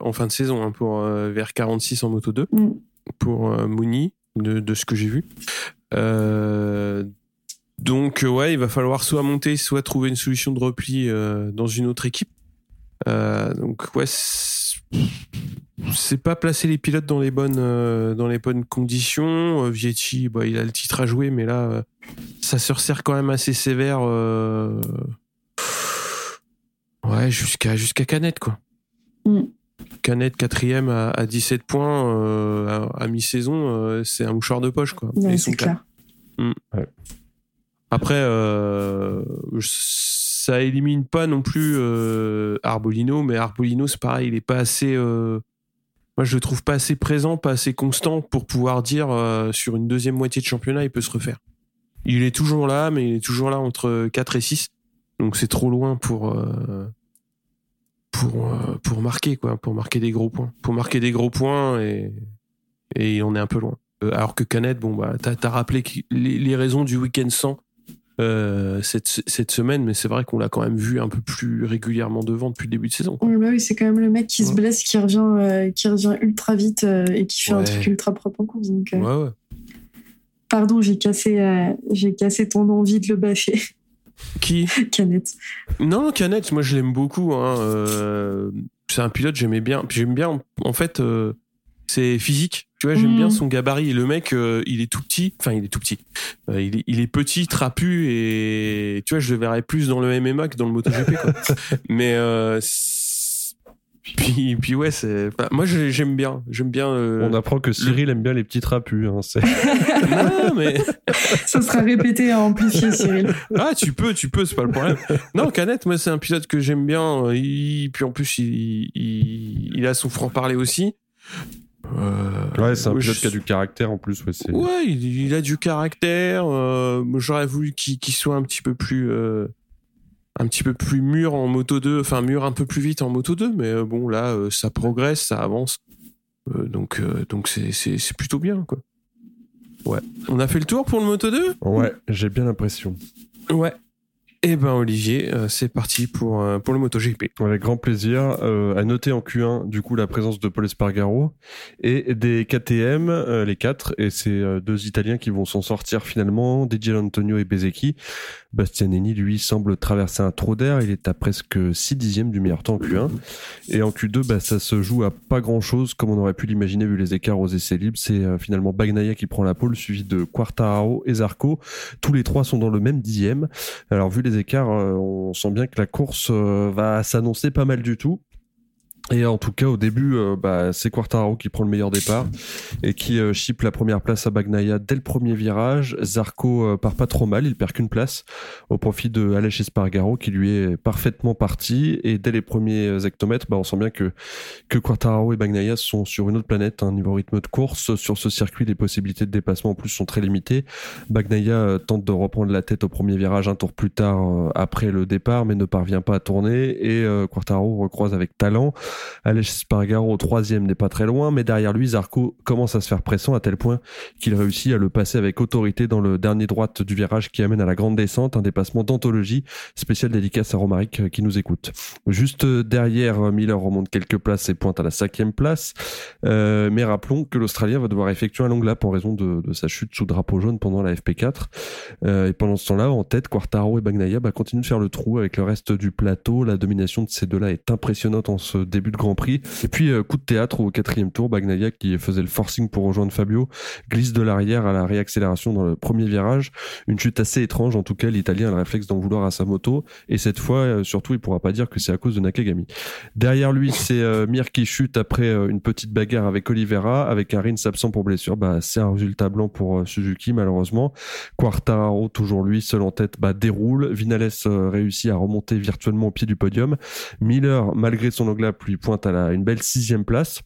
en fin de saison hein, pour VR 46 en moto 2 mm. pour Mouni de, ce que j'ai vu. Euh, donc ouais, il va falloir soit monter, soit trouver une solution de repli euh, dans une autre équipe. Euh, donc ouais, c'est pas placer les pilotes dans les bonnes dans les bonnes conditions. Vietti, bah, il a le titre à jouer, mais là, ça se resserre quand même assez sévère. Ouais, jusqu'à jusqu'à Canette quoi. Mm. Canette quatrième à, à 17 points euh, à, mi-saison, euh, c'est un mouchoir de poche quoi. c'est clair. Mm. Après, euh, ça élimine pas non plus Arbolino, mais Arbolino c'est pareil, il est pas assez. moi, je le trouve pas assez présent, pas assez constant pour pouvoir dire sur une deuxième moitié de championnat, il peut se refaire. Il est toujours là, mais il est toujours là entre 4 et 6. Donc c'est trop loin pour pour euh, pour marquer quoi, pour marquer des gros points, pour marquer des gros points et et on est un peu loin. Euh, alors que Canet, bon bah t'as as rappelé les, raisons du week-end sans euh, cette, cette semaine, mais c'est vrai qu'on l'a quand même vu un peu plus régulièrement devant depuis le début de saison. Bah oui, c'est quand même le mec qui se blesse, qui revient, qui revient ultra vite et qui fait un truc ultra propre en course. Donc. Pardon, j'ai cassé, j'ai cassé ton envie de le bâcher. Qui Canette. Non, Canette, moi je l'aime beaucoup. Hein. Euh, c'est un pilote, j'aimais bien. J'aime bien, en fait, euh, c'est physique. Tu vois, j'aime bien mm. son gabarit. Et le mec, euh, il est tout petit. Enfin, il est tout petit. il, est, il, est, petit, trapu. Et tu vois, je le verrais plus dans le MMA que dans le MotoGP. Quoi. Mais puis, puis ouais, c'est. moi, j'aime bien. J'aime bien. On apprend que Cyril aime bien les petits trapus. Hein, non, mais. Ça sera répété à amplifier, Cyril. Ah, tu peux, tu peux, c'est pas le problème. Non, Canette, moi, c'est un pilote que j'aime bien. Il... Puis en plus, il, il... il a son franc-parler aussi. Euh... Ouais, c'est un pilote qui a du caractère en plus. Ouais, ouais il, a du caractère. Euh... J'aurais voulu qu'il soit un petit peu plus. Un petit peu plus mûr en moto 2, enfin mûr un peu plus vite en moto 2, mais euh, bon là euh, ça progresse, ça avance. Euh, donc donc c'est c'est plutôt bien quoi. Ouais. On a fait le tour pour le moto 2 Ouais, j'ai bien l'impression. Ouais. Eh ben Olivier, euh, c'est parti pour, euh, pour le MotoGP. Avec grand plaisir. Euh, à noter en Q1 du coup la présence de Paul Espargaro et des KTM, les quatre, et c'est deux Italiens qui vont s'en sortir finalement, DJ Antonio et Bezecchi. Bastianini lui semble traverser un trou d'air, il est à presque 6 dixièmes du meilleur temps en Q1. Et en Q2, bah, ça se joue à pas grand chose comme on aurait pu l'imaginer vu les écarts aux essais libres. C'est finalement Bagnaia qui prend la pole, suivi de Quartararo et Zarco. Tous les trois sont dans le même dixième. Alors vu les écarts, euh, on sent bien que la course euh, va s'annoncer pas mal du tout. Et en tout cas, au début, euh, bah, c'est Quartararo qui prend le meilleur départ et qui euh, la première place à Bagnaia dès le premier virage. Zarco euh, part pas trop mal, il perd qu'une place au profit de Aleix Espargaro qui lui est parfaitement parti. Et dès les premiers hectomètres, bah, on sent bien que, que Quartararo et Bagnaia sont sur une autre planète, un niveau rythme de course. Sur ce circuit, les possibilités de dépassement en plus sont très limitées. Bagnaia tente de reprendre la tête au premier virage un tour plus tard après le départ, mais ne parvient pas à tourner. Et Quartararo recroise avec talent. Aleix Spargaro au troisième n'est pas très loin, mais derrière lui, Zarco commence à se faire pression à tel point qu'il réussit à le passer avec autorité dans le dernier droite du virage qui amène à la grande descente, un dépassement d'anthologie spécial dédicace à Romaric euh, qui nous écoute. Juste euh, derrière, euh, Miller remonte quelques places et pointe à la cinquième place, mais rappelons que l'Australien va devoir effectuer un long lap en raison de, sa chute sous drapeau jaune pendant la FP4. et pendant ce temps-là, en tête, Quartaro et Bagnaia bah, continuent de faire le trou avec le reste du plateau. La domination de ces deux-là est impressionnante en ce début de Grand Prix. Et puis, euh, coup de théâtre au quatrième tour, Bagnaia qui faisait le forcing pour rejoindre Fabio, glisse de l'arrière à la réaccélération dans le premier virage. Une chute assez étrange, en tout cas, l'Italien a le réflexe d'en vouloir à sa moto. Et cette fois, euh, surtout, il pourra pas dire que c'est à cause de Nakagami. Derrière lui, c'est euh, Mir qui chute après une petite bagarre avec Oliveira, avec un Rins absent pour blessure. Bah, c'est un résultat blanc pour Suzuki, malheureusement. Quartararo, toujours lui, seul en tête, bah, déroule. Vinales réussit à remonter virtuellement au pied du podium. Miller, malgré son anglap, pointe à une belle sixième place.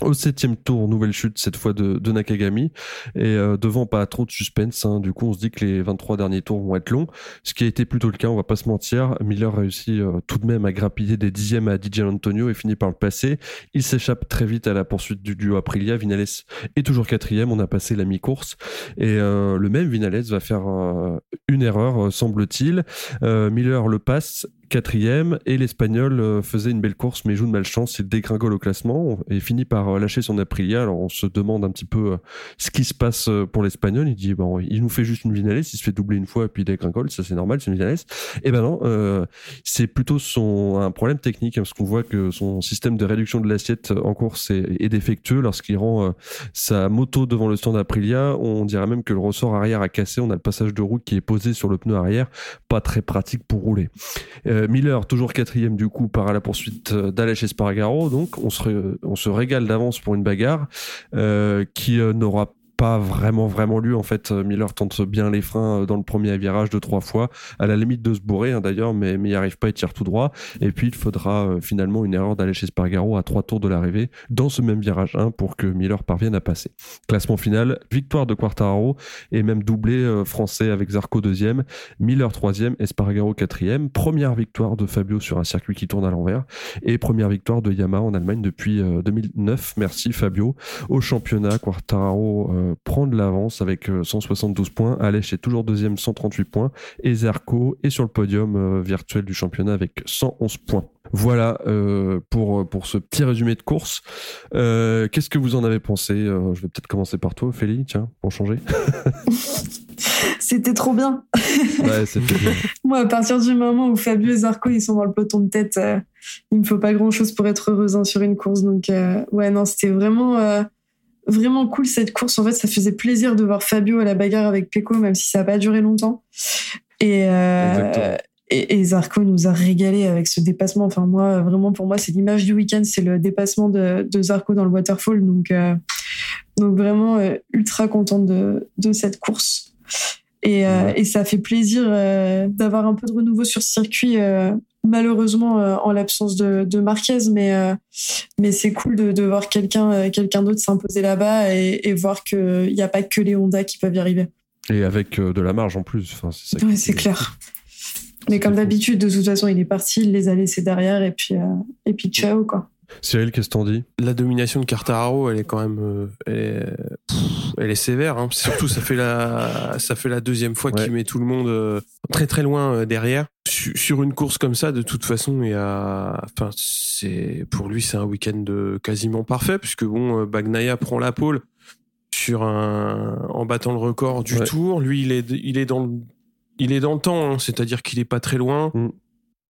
Au septième tour, nouvelle chute cette fois de, Nakagami et euh, devant pas trop de suspense. Hein. Du coup, on se dit que les 23 derniers tours vont être longs, ce qui a été plutôt le cas. On va pas se mentir. Miller réussit euh, tout de même à grappiller des dixièmes à DJ Antonio et finit par le passer. Il s'échappe très vite à la poursuite du duo Aprilia. Vinales est toujours quatrième. On a passé la mi-course et euh, le même Vinales va faire une erreur, semble-t-il. Miller le passe quatrième et l'Espagnol euh, faisait une belle course mais joue de malchance, il dégringole au classement et finit par euh, lâcher son Aprilia. Alors on se demande un petit peu euh, ce qui se passe pour l'Espagnol. Il dit bon, il nous fait juste une Vinales, il se fait doubler une fois et puis dégringole, ça c'est normal, c'est une Vinales. Et ben non, c'est plutôt son un problème technique hein, parce qu'on voit que son système de réduction de l'assiette en course est, défectueux lorsqu'il rend sa moto devant le stand Aprilia. On dirait même que le ressort arrière a cassé. On a le passage de roue qui est posé sur le pneu arrière, pas très pratique pour rouler. Miller, toujours quatrième du coup, part à la poursuite euh, d'Aleix Espargaro. Donc on se, régale d'avance pour une bagarre euh, qui n'aura pas vraiment vraiment lu. En fait Miller tente bien les freins dans le premier virage deux trois fois à la limite de se bourrer hein, d'ailleurs mais, mais il arrive pas il tire tout droit. Et puis il faudra finalement une erreur d'aller chez Spargaro à trois tours de l'arrivée dans ce même virage 1 pour que Miller parvienne à passer. Classement final victoire de Quartararo et même doublé français avec Zarco deuxième Miller troisième Espargaro quatrième. Première victoire de Fabio sur un circuit qui tourne à l'envers et première victoire de Yamaha en Allemagne depuis 2009 merci Fabio. Au championnat Quartararo prendre de l'avance avec 172 euh, points. Alech est toujours deuxième, 138 points. Et Zerko est sur le podium euh, virtuel du championnat avec 111 points. Voilà euh, pour, pour ce petit résumé de course. Qu'est-ce que vous en avez pensé Je vais peut-être commencer par toi, Ophélie, tiens, pour changer. c'était trop bien. ouais, c'était bien. Moi, à partir du moment où Fabio et Zarco ils sont dans le peloton de tête, il me faut pas grand-chose pour être heureuse hein, sur une course. Donc, ouais, non, c'était vraiment vraiment cool cette course. En fait, ça faisait plaisir de voir Fabio à la bagarre avec Pecco, même si ça n'a pas duré longtemps. Et, euh, et, Zarco nous a régalé avec ce dépassement. Enfin, moi, vraiment, pour moi, c'est l'image du week-end, c'est le dépassement de, de, Zarco dans le waterfall. Donc, euh, donc vraiment, euh, ultra contente de, de cette course. Et, euh, et, ça fait plaisir euh, d'avoir un peu de renouveau sur ce circuit malheureusement euh, en l'absence de, de, Marquez, mais euh, mais c'est cool de, de voir quelqu'un euh, quelqu'un d'autre s'imposer là-bas et, et voir qu'il n'y a pas que les Honda qui peuvent y arriver. Et avec de la marge en plus. Enfin, c'est ouais, c'est clair. Mais comme d'habitude, de toute façon, il est parti, il les a laissés derrière et puis et puis ciao quoi. Cyril, qu'est-ce que t'en dis? La domination de Cartararo, elle est quand même, elle est, elle est sévère. Hein. Surtout, ça fait la, ça fait la deuxième fois qu'il met tout le monde très très loin derrière sur une course comme ça, de toute façon, il y a, enfin, c'est pour lui, c'est un week-end quasiment parfait puisque bon, euh, Bagnaia prend la pole sur un, en battant le record du tour. Lui, il est, il est dans le, il est dans le temps, hein. c'est-à-dire qu'il est pas très loin. Mm.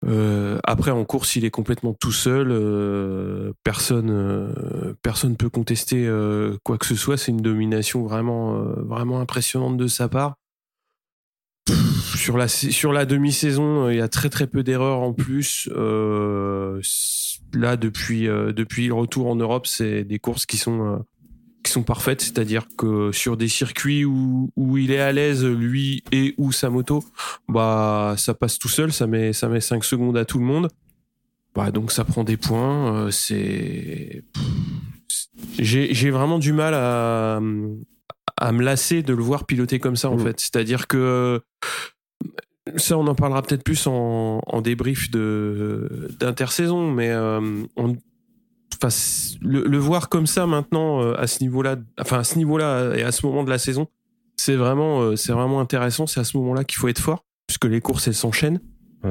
Euh, après, en course, il est complètement tout seul. Euh, personne, euh, personne peut contester quoi que ce soit. C'est une domination vraiment, vraiment impressionnante de sa part sur la sur la demi-saison, il y a très très peu d'erreurs en plus. Euh, là, depuis depuis le retour en Europe, c'est des courses qui sont qui sont parfaites, c'est-à-dire que sur des circuits où, où il est à l'aise, lui et ou sa moto, bah ça passe tout seul, ça met ça met 5 secondes à tout le monde. Bah donc ça prend des points, euh, c'est j'ai vraiment du mal à à me lasser de le voir piloter comme ça en mmh. fait, c'est-à-dire que ça on en parlera peut-être plus en, en débrief de d'intersaison mais euh, on, le, voir comme ça maintenant euh, à ce niveau-là, enfin à ce niveau-là et à ce moment de la saison, c'est vraiment, euh, c'est vraiment intéressant. C'est à ce moment-là qu'il faut être fort, puisque les courses elles s'enchaînent.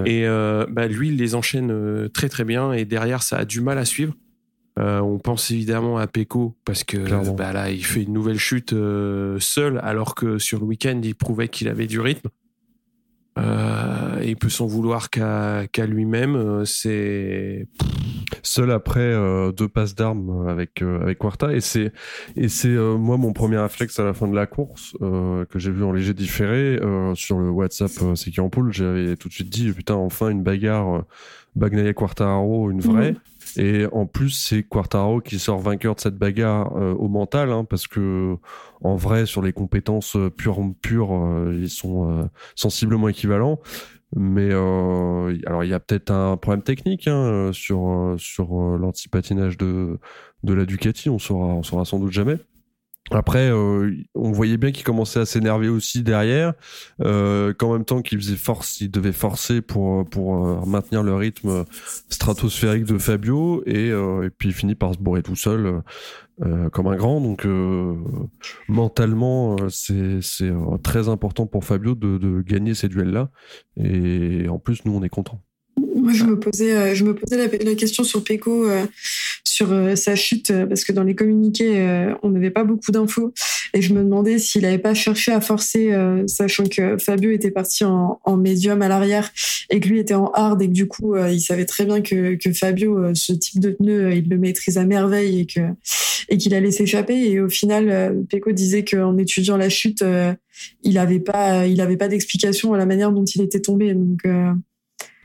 Et euh, bah, lui, il les enchaîne très très bien. Et derrière, ça a du mal à suivre. on pense évidemment à Peko parce que bah, là, il fait une nouvelle chute seul, alors que sur le week-end, il prouvait qu'il avait du rythme. il peut s'en vouloir qu'à lui-même. C'est seul après euh, deux passes d'armes avec euh, avec Quarta et c'est et c'est euh, moi mon premier réflexe à la fin de la course que j'ai vu en léger différé sur le WhatsApp c'est qui en poule j'avais tout de suite dit putain enfin une bagarre Bagnaia Quartaro une vraie. Mhm. et en plus c'est Quartaro qui sort vainqueur de cette bagarre au mental hein, parce que en vrai sur les compétences pures pures ils sont sensiblement équivalents mais euh, alors il y a peut-être un problème technique hein, sur euh, sur euh, l'antipatinage de de la Ducati, on saura on saura sans doute jamais. Après, euh, on voyait bien qu'il commençait à s'énerver aussi derrière, euh, qu'en même temps qu'il faisait force, il devait forcer pour pour maintenir le rythme stratosphérique de Fabio et, et puis il finit par se bourrer tout seul euh, comme un grand. Donc euh, mentalement, euh, c'est c'est très important pour Fabio de, de gagner ces duels-là. Et en plus, nous, on est contents. Moi, je me posais, je me posais la, question sur Peko, sur sa chute, parce que dans les communiqués, on n'avait pas beaucoup d'infos. Et je me demandais s'il n'avait pas cherché à forcer, sachant que Fabio était parti en, en médium à l'arrière et que lui était en hard et que du coup, il savait très bien que, que Fabio, ce type de pneu, il le maîtrise à merveille et que et qu'il allait s'échapper. Et au final, euh, Peko disait qu'en étudiant la chute, euh, il n'avait pas, il avait pas d'explication à la manière dont il était tombé. Donc euh,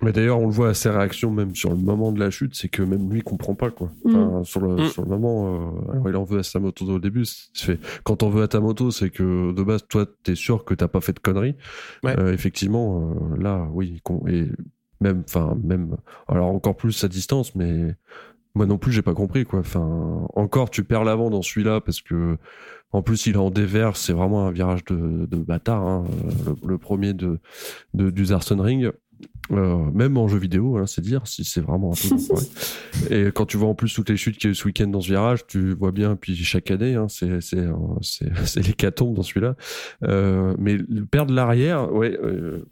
mais d'ailleurs, on le voit à ses réactions, même sur le moment de la chute, c'est que même lui comprend pas quoi. Enfin, mm. sur, le, mm. sur le moment, alors il en veut à sa moto au début. Fait, quand on veut à ta moto, c'est que de base, toi, t'es sûr que t'as pas fait de conneries. effectivement, là, oui, et même, enfin, même, alors encore plus à distance, mais moi non plus, j'ai pas compris quoi. Enfin, encore, tu perds l'avant dans celui-là parce que, en plus, il est en dévers. C'est vraiment un virage de, de bâtard. Hein, le, premier de, de du Zarson Ring. Euh, même en jeu vidéo, hein, c'est dire si c'est vraiment un peu. Et quand tu vois en plus toutes les chutes qu'il y a eu ce week-end dans ce virage, tu vois bien. Puis chaque année, hein, c'est c'est c'est c'est l'hécatombe dans celui-là. Euh, mais perdre l'arrière, ouais. Euh,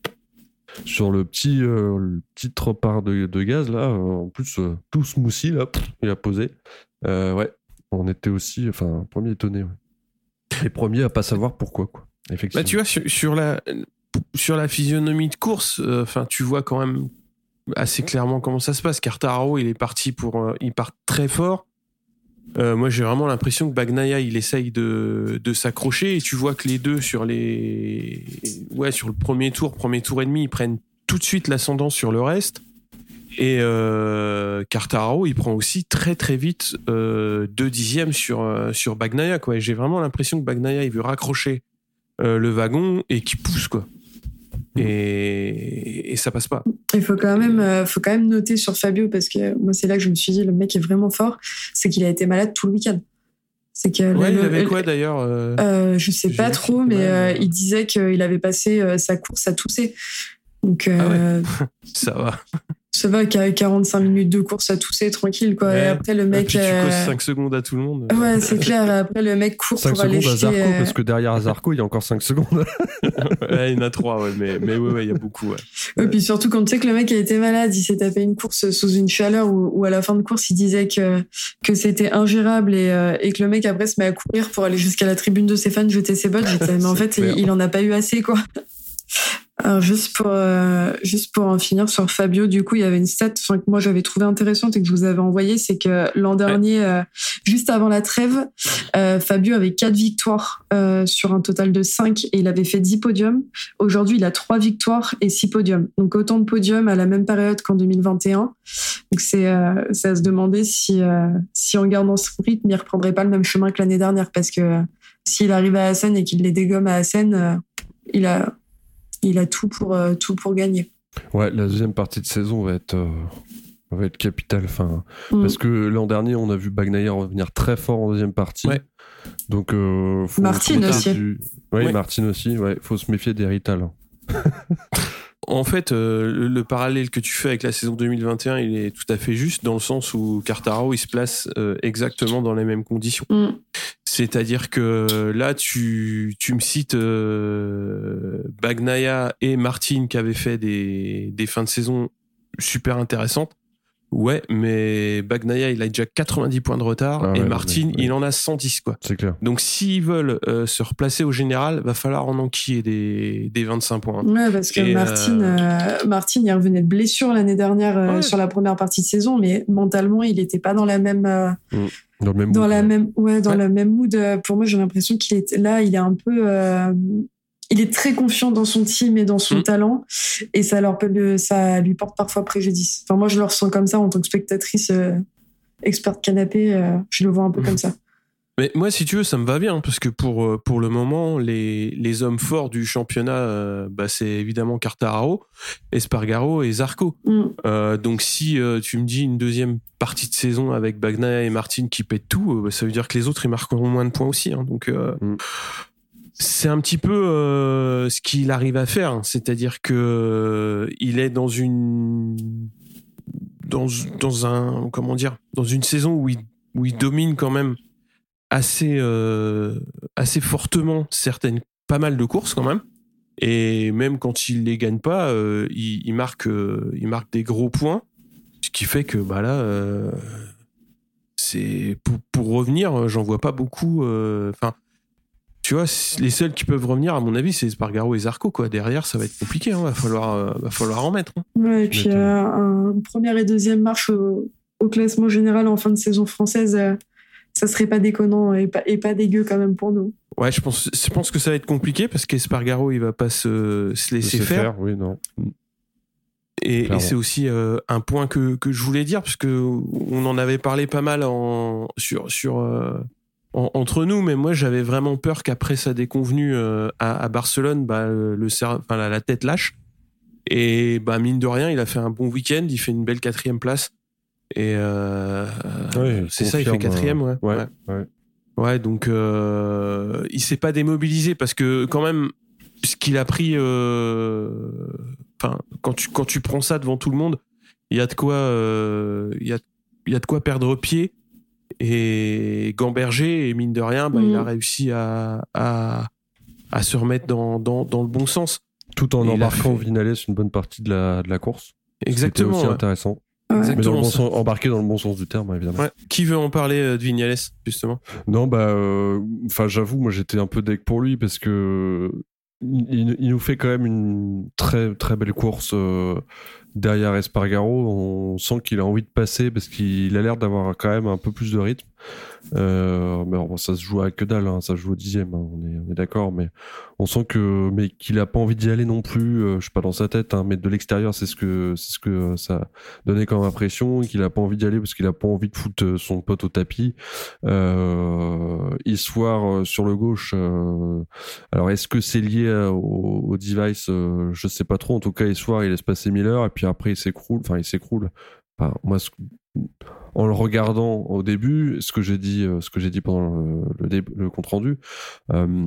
sur le petit, euh, le petit repart de, de, gaz là, euh, en plus euh, tout smoothie là, il a posé. ouais, on était aussi, enfin, premier étonné. Ouais. Les premiers à pas savoir pourquoi quoi. Effectivement. Bah, tu vois sur, la sur la physionomie de course, enfin tu vois quand même assez clairement comment ça se passe. Cartaro il est parti pour, il part très fort. Euh, moi, j'ai vraiment l'impression que Bagnaia, il essaye de, de s'accrocher et tu vois que les deux sur les, ouais, sur le premier tour, premier tour et demi, ils prennent tout de suite l'ascendant sur le reste. Et euh, Cartaro, il prend aussi très très vite euh, deux dixièmes sur euh, sur Bagnaia, quoi. J'ai vraiment l'impression que Bagnaia, il veut raccrocher euh, le wagon et qu'il pousse, quoi. Et, et, ça passe pas. Il faut quand même, euh, faut quand même noter sur Fabio parce que moi c'est là que je me suis dit le mec est vraiment fort, c'est qu'il a été malade tout le week-end. C'est que ouais, il avait quoi d'ailleurs euh, euh, Je sais pas trop, mais euh, il disait qu'il avait passé euh, sa course à tousser. Donc ah ça va ça va qu'à 45 minutes de course à tousser tranquille quoi. Et après le mec et puis tu causes 5 secondes à tout le monde. Ouais c'est clair. Après le mec court 5 pour secondes aller à Zarco euh... parce que derrière Zarco il y a encore 5 secondes. Ouais, il y en a 3 ouais mais mais ouais, ouais il y a beaucoup ouais. et puis surtout quand tu sais que le mec a été malade il s'est tapé une course sous une chaleur où, où, à la fin de course il disait que que c'était ingérable et, euh, et que le mec après se met à courir pour aller jusqu'à la tribune de ses fans jeter ses bottes. J'étais mais en fait il, il, en a pas eu assez quoi Alors juste pour euh, juste pour en finir sur Fabio, du coup il y avait une stat que moi j'avais trouvé intéressante et que je vous avais envoyé, c'est que l'an dernier, euh, juste avant la trêve, euh, Fabio avait quatre victoires sur un total de 5 et il avait fait 10 podiums. Aujourd'hui il a trois victoires et 6 podiums, donc autant de podiums à la même période qu'en 2021. Donc c'est c'est à se demander si si en gardant ce rythme il reprendrait pas le même chemin que l'année dernière parce que s'il arrive à Assen et qu'il les dégomme à Assen, il a il a tout pour, euh, tout pour gagner. Ouais, la deuxième partie de saison va être, euh, va être capitale. Enfin, mm. Parce que l'an dernier, on a vu Bagnaia revenir très fort en deuxième partie. Ouais. Donc, euh, Martin aussi. Oui, Martin aussi. Ouais, faut se méfier des Rital. en fait, euh, le, parallèle que tu fais avec la saison 2021, il est tout à fait juste dans le sens où Cartaro, il se place euh, exactement dans les mêmes conditions. Mm. C'est-à-dire que là, tu, tu me cites euh, Bagnaya et Martin qui avaient fait des, des fins de saison super intéressantes. Ouais, mais Bagnaia, il a déjà 90 points de retard ah et Martin, il en a 110 quoi. C'est clair. Donc s'ils veulent euh, se replacer au général, va falloir en enquiller des, des 25 points. Ouais, parce que Martin, euh, euh, Martin, il revenait de blessure l'année dernière sur la première partie de saison, mais mentalement, il n'était pas dans la même. Mm. Dans, le même dans la même ouais dans le même mood pour moi j'ai l'impression qu'il est là il est un peu il est très confiant dans son team et dans son mm. talent et ça leur peut ça lui porte parfois préjudice. Enfin moi je le ressens comme ça en tant que spectatrice euh, experte canapé, euh, je le vois un peu comme ça. Mais moi, si tu veux, ça me va bien parce que pour euh, pour le moment, les les hommes forts du championnat, bah, c'est évidemment Cartararo, Espargaro et Zarco. Mm. donc si tu me dis une deuxième partie de saison avec Bagna et Martin qui pètent tout, bah, ça veut dire que les autres ils marqueront moins de points aussi. Hein, donc mm c'est un petit peu euh, ce qu'il arrive à faire, c'est-à-dire que euh, il est dans une dans, un comment dire dans une saison où il domine quand même assez euh, assez fortement certaines pas mal de courses quand même. Et même quand il les gagne pas il, il, marque il marque des gros points. Ce qui fait que bah là c'est pour, pour revenir j'en vois pas beaucoup enfin tu vois, les seuls qui peuvent revenir, à mon avis, c'est Spargaro et Zarco. Quoi. Derrière, ça va être compliqué. Hein. Va, falloir, euh, va falloir en mettre. Hein. Ouais, et puis, euh, un première et deuxième marche au, classement général en fin de saison française, euh, ça serait pas déconnant et pas, et pas dégueu quand même pour nous. Ouais, je pense, je pense que ça va être compliqué parce qu'Espargaro, il va pas se, se laisser faire. Oui, non. Et, c'est aussi un point que, que je voulais dire parce que on en avait parlé pas mal en, sur, sur, entre nous, mais moi j'avais vraiment peur qu'après sa déconvenue euh, à, Barcelone, bah, le, enfin, la, tête lâche. Et bah mine de rien, il a fait un bon week-end, il fait une belle quatrième place. Et euh, c'est ça, il fait quatrième, ouais. Ouais, ouais. donc euh, il s'est pas démobilisé parce que quand même, ce qu'il a pris, enfin quand tu quand tu prends ça devant tout le monde, il y a de quoi, il y a il y a de quoi perdre pied et Gamberger, et mine de rien, bah, il a mm. réussi à, à, à, se remettre dans, dans, dans le bon sens. Tout en embarquant Vinales une bonne partie de la, de la course. Exactement. C'était aussi intéressant. Mais dans le bon sens, embarqué dans le bon sens du terme, évidemment. Qui veut en parler euh, de Vignales, justement? Non, bah, euh, enfin, j'avoue, moi, j'étais un peu deck pour lui parce que il, il, nous fait quand même une très très belle course. Euh, derrière Espargaro, on sent qu'il a envie de passer parce qu'il a l'air d'avoir quand même un peu plus de rythme. Euh, mais bon, ça se joue à que dalle, hein, ça se joue au dixième, hein, on est, d'accord, mais on sent que, mais qu'il a pas envie d'y aller non plus. Euh, je suis pas dans sa tête, hein, mais de l'extérieur, c'est ce que, c'est ce que ça donnait comme impression, qu'il a pas envie d'y aller parce qu'il a pas envie de foutre son pote au tapis. Euh, Histoire euh, sur le gauche. Euh, alors, est-ce que c'est lié au, au, device Je sais pas trop. En tout cas, Histoire, il laisse passer Miller et puis après il s'écroule. Enfin, il s'écroule. Moi, en le regardant au début, ce que j'ai dit, euh, ce que j'ai dit pendant le, le, compte rendu, euh,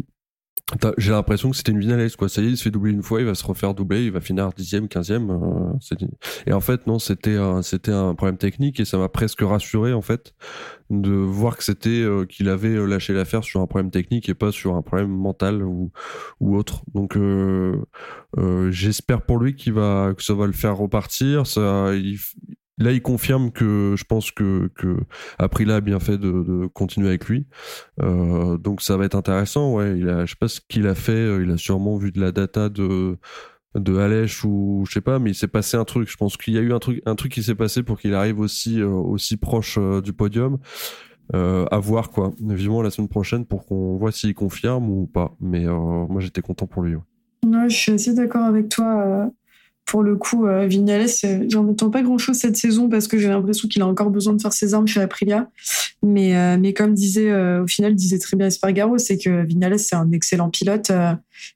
j'ai l'impression que c'était une Vinales quoi. Ça y est, il se fait doubler une fois, il va se refaire doubler, il va finir dixième, quinzième. Euh, et en fait, non, c'était un, c'était un problème technique et ça m'a presque rassuré en fait de voir que c'était euh, qu'il avait lâché l'affaire sur un problème technique et pas sur un problème mental ou ou autre. Donc euh, j'espère pour lui qu'il va que ça va le faire repartir. Ça, il, Là, il confirme que je pense que, que Aprila a bien fait de, continuer avec lui. Euh, donc ça va être intéressant. Ouais, il je sais pas ce qu'il a fait. Euh, il a sûrement vu de la data de de Alèche ou je sais pas, mais il s'est passé un truc. Je pense qu'il y a eu un truc, un truc qui s'est passé pour qu'il arrive aussi euh, aussi proche du podium. À voir quoi. Vivement la semaine prochaine pour qu'on voit s'il confirme ou pas. Mais moi j'étais content pour lui. Ouais. je suis assez d'accord avec toi pour le coup, euh, Vignales, euh, j'en attends pas grand chose cette saison parce que j'ai l'impression qu'il a encore besoin de faire ses armes chez Aprilia. Mais, euh, mais comme disait, au final, disait très bien Espargaro, c'est que Vignales, c'est un excellent pilote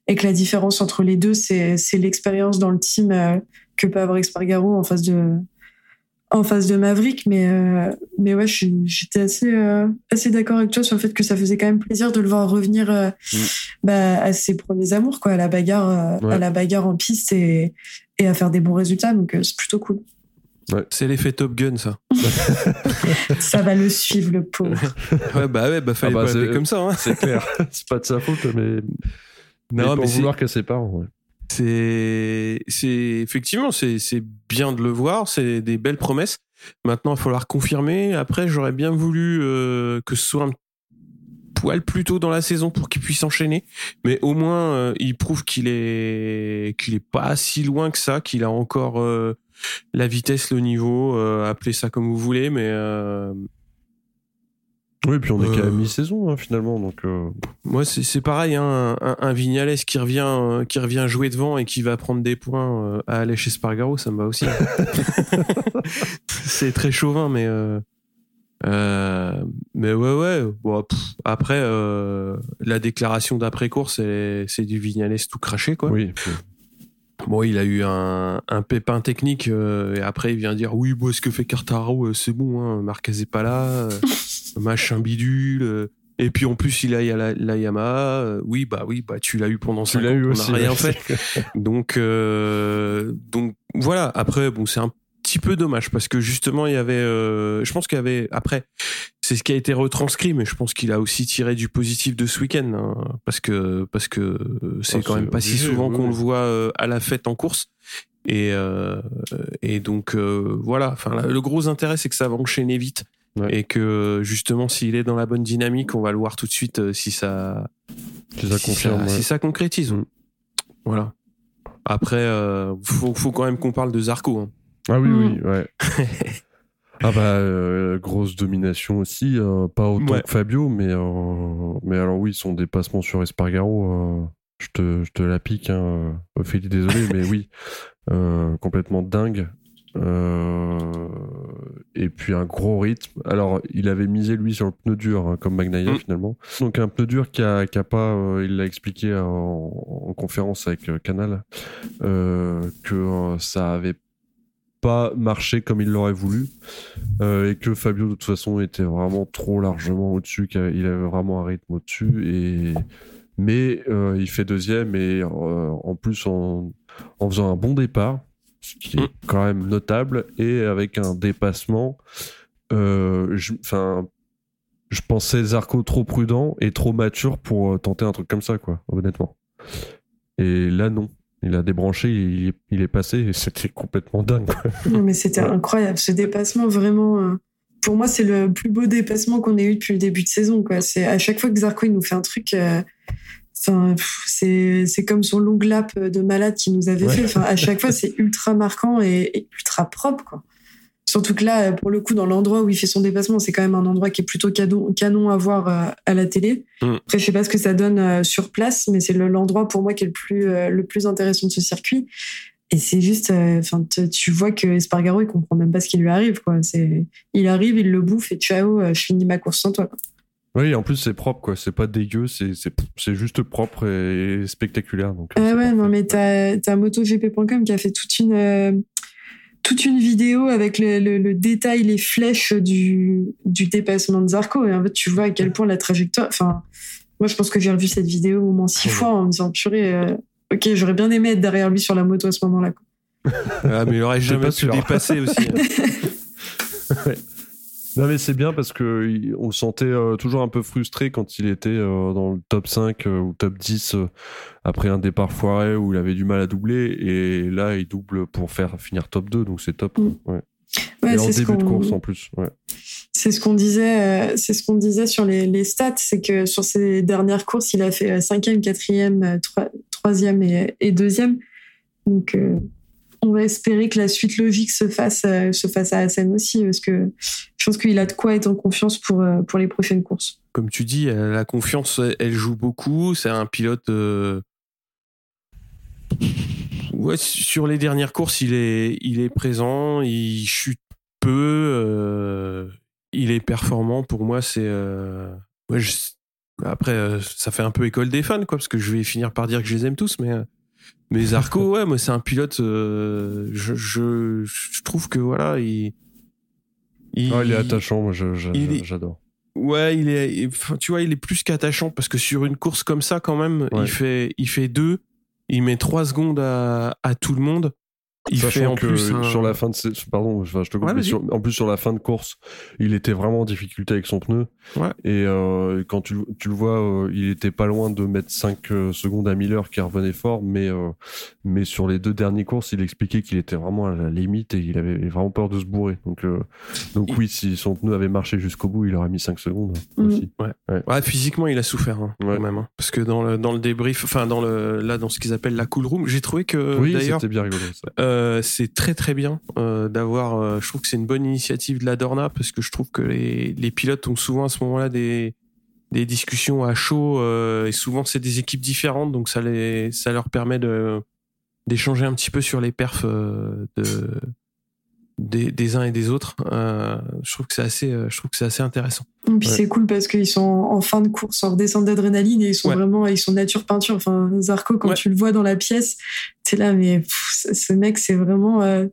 et que la différence entre les deux, c'est, l'expérience dans le team que peut avoir Espargaro en face de, en face de Maverick, mais euh, mais ouais, j'étais assez euh, assez d'accord avec toi sur le fait que ça faisait quand même plaisir de le voir revenir euh, mm. bah, à ses premiers amours, quoi, à la bagarre, à la bagarre en piste et et à faire des bons résultats, donc c'est plutôt cool. Ouais. C'est l'effet Top Gun, ça. ça va le suivre, le pauvre. ouais, bah ouais, bah fallait ah bah, pas comme ça. Hein. C'est clair. c'est pas de sa faute, mais. Non, mais, pour mais vouloir que ses parents. Ouais c'est c'est effectivement c'est c'est bien de le voir, c'est des belles promesses. Maintenant, il va falloir confirmer. Après, j'aurais bien voulu euh, que ce soit un poil plus tôt dans la saison pour qu'il puisse enchaîner, mais au moins euh, il prouve qu'il est qu'il est pas si loin que ça, qu'il a encore euh, la vitesse, le niveau, appelez ça comme vous voulez, mais oui, puis on est qu'à euh, mi-saison hein, finalement, donc. Euh... Moi, c'est pareil, hein, un, un, Vignales qui revient, euh, qui revient jouer devant et qui va prendre des points euh, à aller chez Spargaro, ça me va aussi. c'est très chauvin, mais mais ouais, ouais. Bon, après, la déclaration d'après course, c'est du Vignales tout craché, quoi. Oui. Bon, il a eu un, un pépin technique et après il vient dire oui, bon, ce que fait Cartaro, c'est bon, hein, Marquez est pas là machin bidule. Euh, et puis en plus, il a la, la Yamaha. Euh, oui, bah oui, bah tu l'as eu pendant 5 ans, eu on n'a rien fait. donc, euh, donc voilà. Après, bon, c'est un petit peu dommage parce que justement, il y avait, je pense qu'il y avait après. C'est ce qui a été retranscrit, mais je pense qu'il a aussi tiré du positif de ce week-end, hein, parce que parce que c'est ah, quand même pas si souvent qu'on le voit à la fête en course. Et et donc voilà. Enfin, le gros intérêt, c'est que ça va enchaîner vite et que justement s'il est dans la bonne dynamique, on va le voir tout de suite euh, si ça si ça confirme, si ça, concrétise. Mm. Voilà. Après, euh, faut, faut quand même qu'on parle de Zarco. Hein. Ah oui, oui, mm. ouais. ah bah euh, grosse domination aussi, euh, pas autant que Fabio, mais mais alors oui, son dépassement sur Espargaro, je te je te la pique, hein, Ophélie, désolé, mais oui, complètement dingue. Euh, et puis un gros rythme. Alors, il avait misé lui sur le pneu dur, hein, comme Magnaia mm. finalement. Donc un pneu dur qui a, qui a pas, euh, il l'a expliqué en, conférence avec euh, Canal, que ça avait pas marché comme il l'aurait voulu et que Fabio de toute façon était vraiment trop largement au-dessus, qu'il avait vraiment un rythme au-dessus et mais il fait deuxième et en plus en, en faisant un bon départ ce qui est quand même notable, et avec un dépassement. Euh, je, pensais Zarco trop prudent et trop mature pour euh, tenter un truc comme ça, quoi, honnêtement. Et là, non. Il a débranché, il, est passé et c'était complètement dingue. Mais c'était incroyable. Ce dépassement, vraiment, euh, pour moi, c'est le plus beau dépassement qu'on ait eu depuis le début de saison. Quoi. C'est à chaque fois que Zarco il nous fait un truc, Enfin, c'est comme son long lap de malade qui nous avait fait. Enfin, à chaque fois, c'est ultra marquant et, ultra propre, quoi. Surtout que là, pour le coup, dans l'endroit où il fait son dépassement, c'est quand même un endroit qui est plutôt canon, canon à voir euh, à la télé. Mm. Après, je sais pas ce que ça donne euh, sur place, mais c'est l'endroit pour moi qui est le plus euh, le plus intéressant de ce circuit. Et c'est juste, enfin, tu vois que Espargaro, il comprend même pas ce qui lui arrive, quoi. C'est, il arrive, il le bouffe et ciao, je finis ma course sans toi. Quoi. Oui, en plus c'est propre quoi, c'est pas dégueu, c'est c'est juste propre et spectaculaire donc. Ah ouais, non mais t'as t'as MotoGP.com qui a fait toute une euh, toute une vidéo avec le, le, détail, les flèches du du dépassement de Zarco et en fait tu vois à quel point la trajectoire. Enfin, moi je pense que j'ai revu cette vidéo au moins six fois en me disant purée, euh, ok j'aurais bien aimé être derrière lui sur la moto à ce moment-là. ah mais il aurait jamais pu dépasser aussi. Hein. ouais. Non mais c'est bien parce que on le sentait euh, toujours un peu frustré quand il était euh, dans le top 5 euh, ou top 10 après un départ foiré où il avait du mal à doubler et là il double pour faire finir top 2 donc c'est top. Mm. Ouais. et en début de course en plus. Ouais. C'est ce qu'on disait, c'est ce qu'on disait sur les, les stats, c'est que sur ses dernières courses, il a fait cinquième, quatrième, troisième et, et deuxième Donc, on va espérer que la suite logique se fasse, se fasse à Hassan aussi, parce que je pense qu'il a de quoi être en confiance pour, pour les prochaines courses. Comme tu dis, la confiance, elle joue beaucoup. C'est un pilote. Ouais, sur les dernières courses, il est, il est présent, il chute peu, il est performant. Pour moi, c'est. Après, ça fait un peu école des fans, quoi, parce que je vais finir par dire que je les aime tous, mais. Mais Zarco, ouais, moi, c'est un pilote. je, je, je, trouve que voilà, il. Il, il est attachant, moi, j'adore. Ouais, il est. Tu vois, il est plus qu'attachant parce que sur une course comme ça, quand même, il fait, il fait deux, il met trois secondes à, à tout le monde. Il fait en plus sur la fin de pardon je te coupe en plus sur la fin de course il était vraiment en difficulté avec son pneu ouais. et euh, quand tu, tu, le vois euh, il était pas loin de mettre 5 euh, secondes à Miller qui revenait fort mais mais sur les deux dernières courses il expliquait qu'il était vraiment à la limite et il avait vraiment peur de se bourrer donc donc oui si son pneu avait marché jusqu'au bout il aurait mis 5 secondes mm. aussi ouais. ouais. physiquement il a souffert hein, quand même hein. parce que dans le dans le débrief enfin dans le là dans ce qu'ils appellent la cool room j'ai trouvé que oui, d'ailleurs c'était bien rigolo ça euh, c'est très très bien euh, d'avoir. Euh, je trouve que c'est une bonne initiative de la Dorna parce que je trouve que les, les pilotes ont souvent à ce moment-là des des discussions à chaud et souvent c'est des équipes différentes donc ça les ça leur permet d'échanger un petit peu sur les perfs de des, des, uns et des autres. Euh, je trouve que c'est assez, je trouve que c'est assez intéressant. Et puis c'est cool parce qu'ils sont en fin de course, en descente d'adrénaline et ils sont vraiment, ils sont nature peinture. Enfin, Zarco, quand tu le vois dans la pièce, t'es là, mais ce mec, c'est vraiment euh,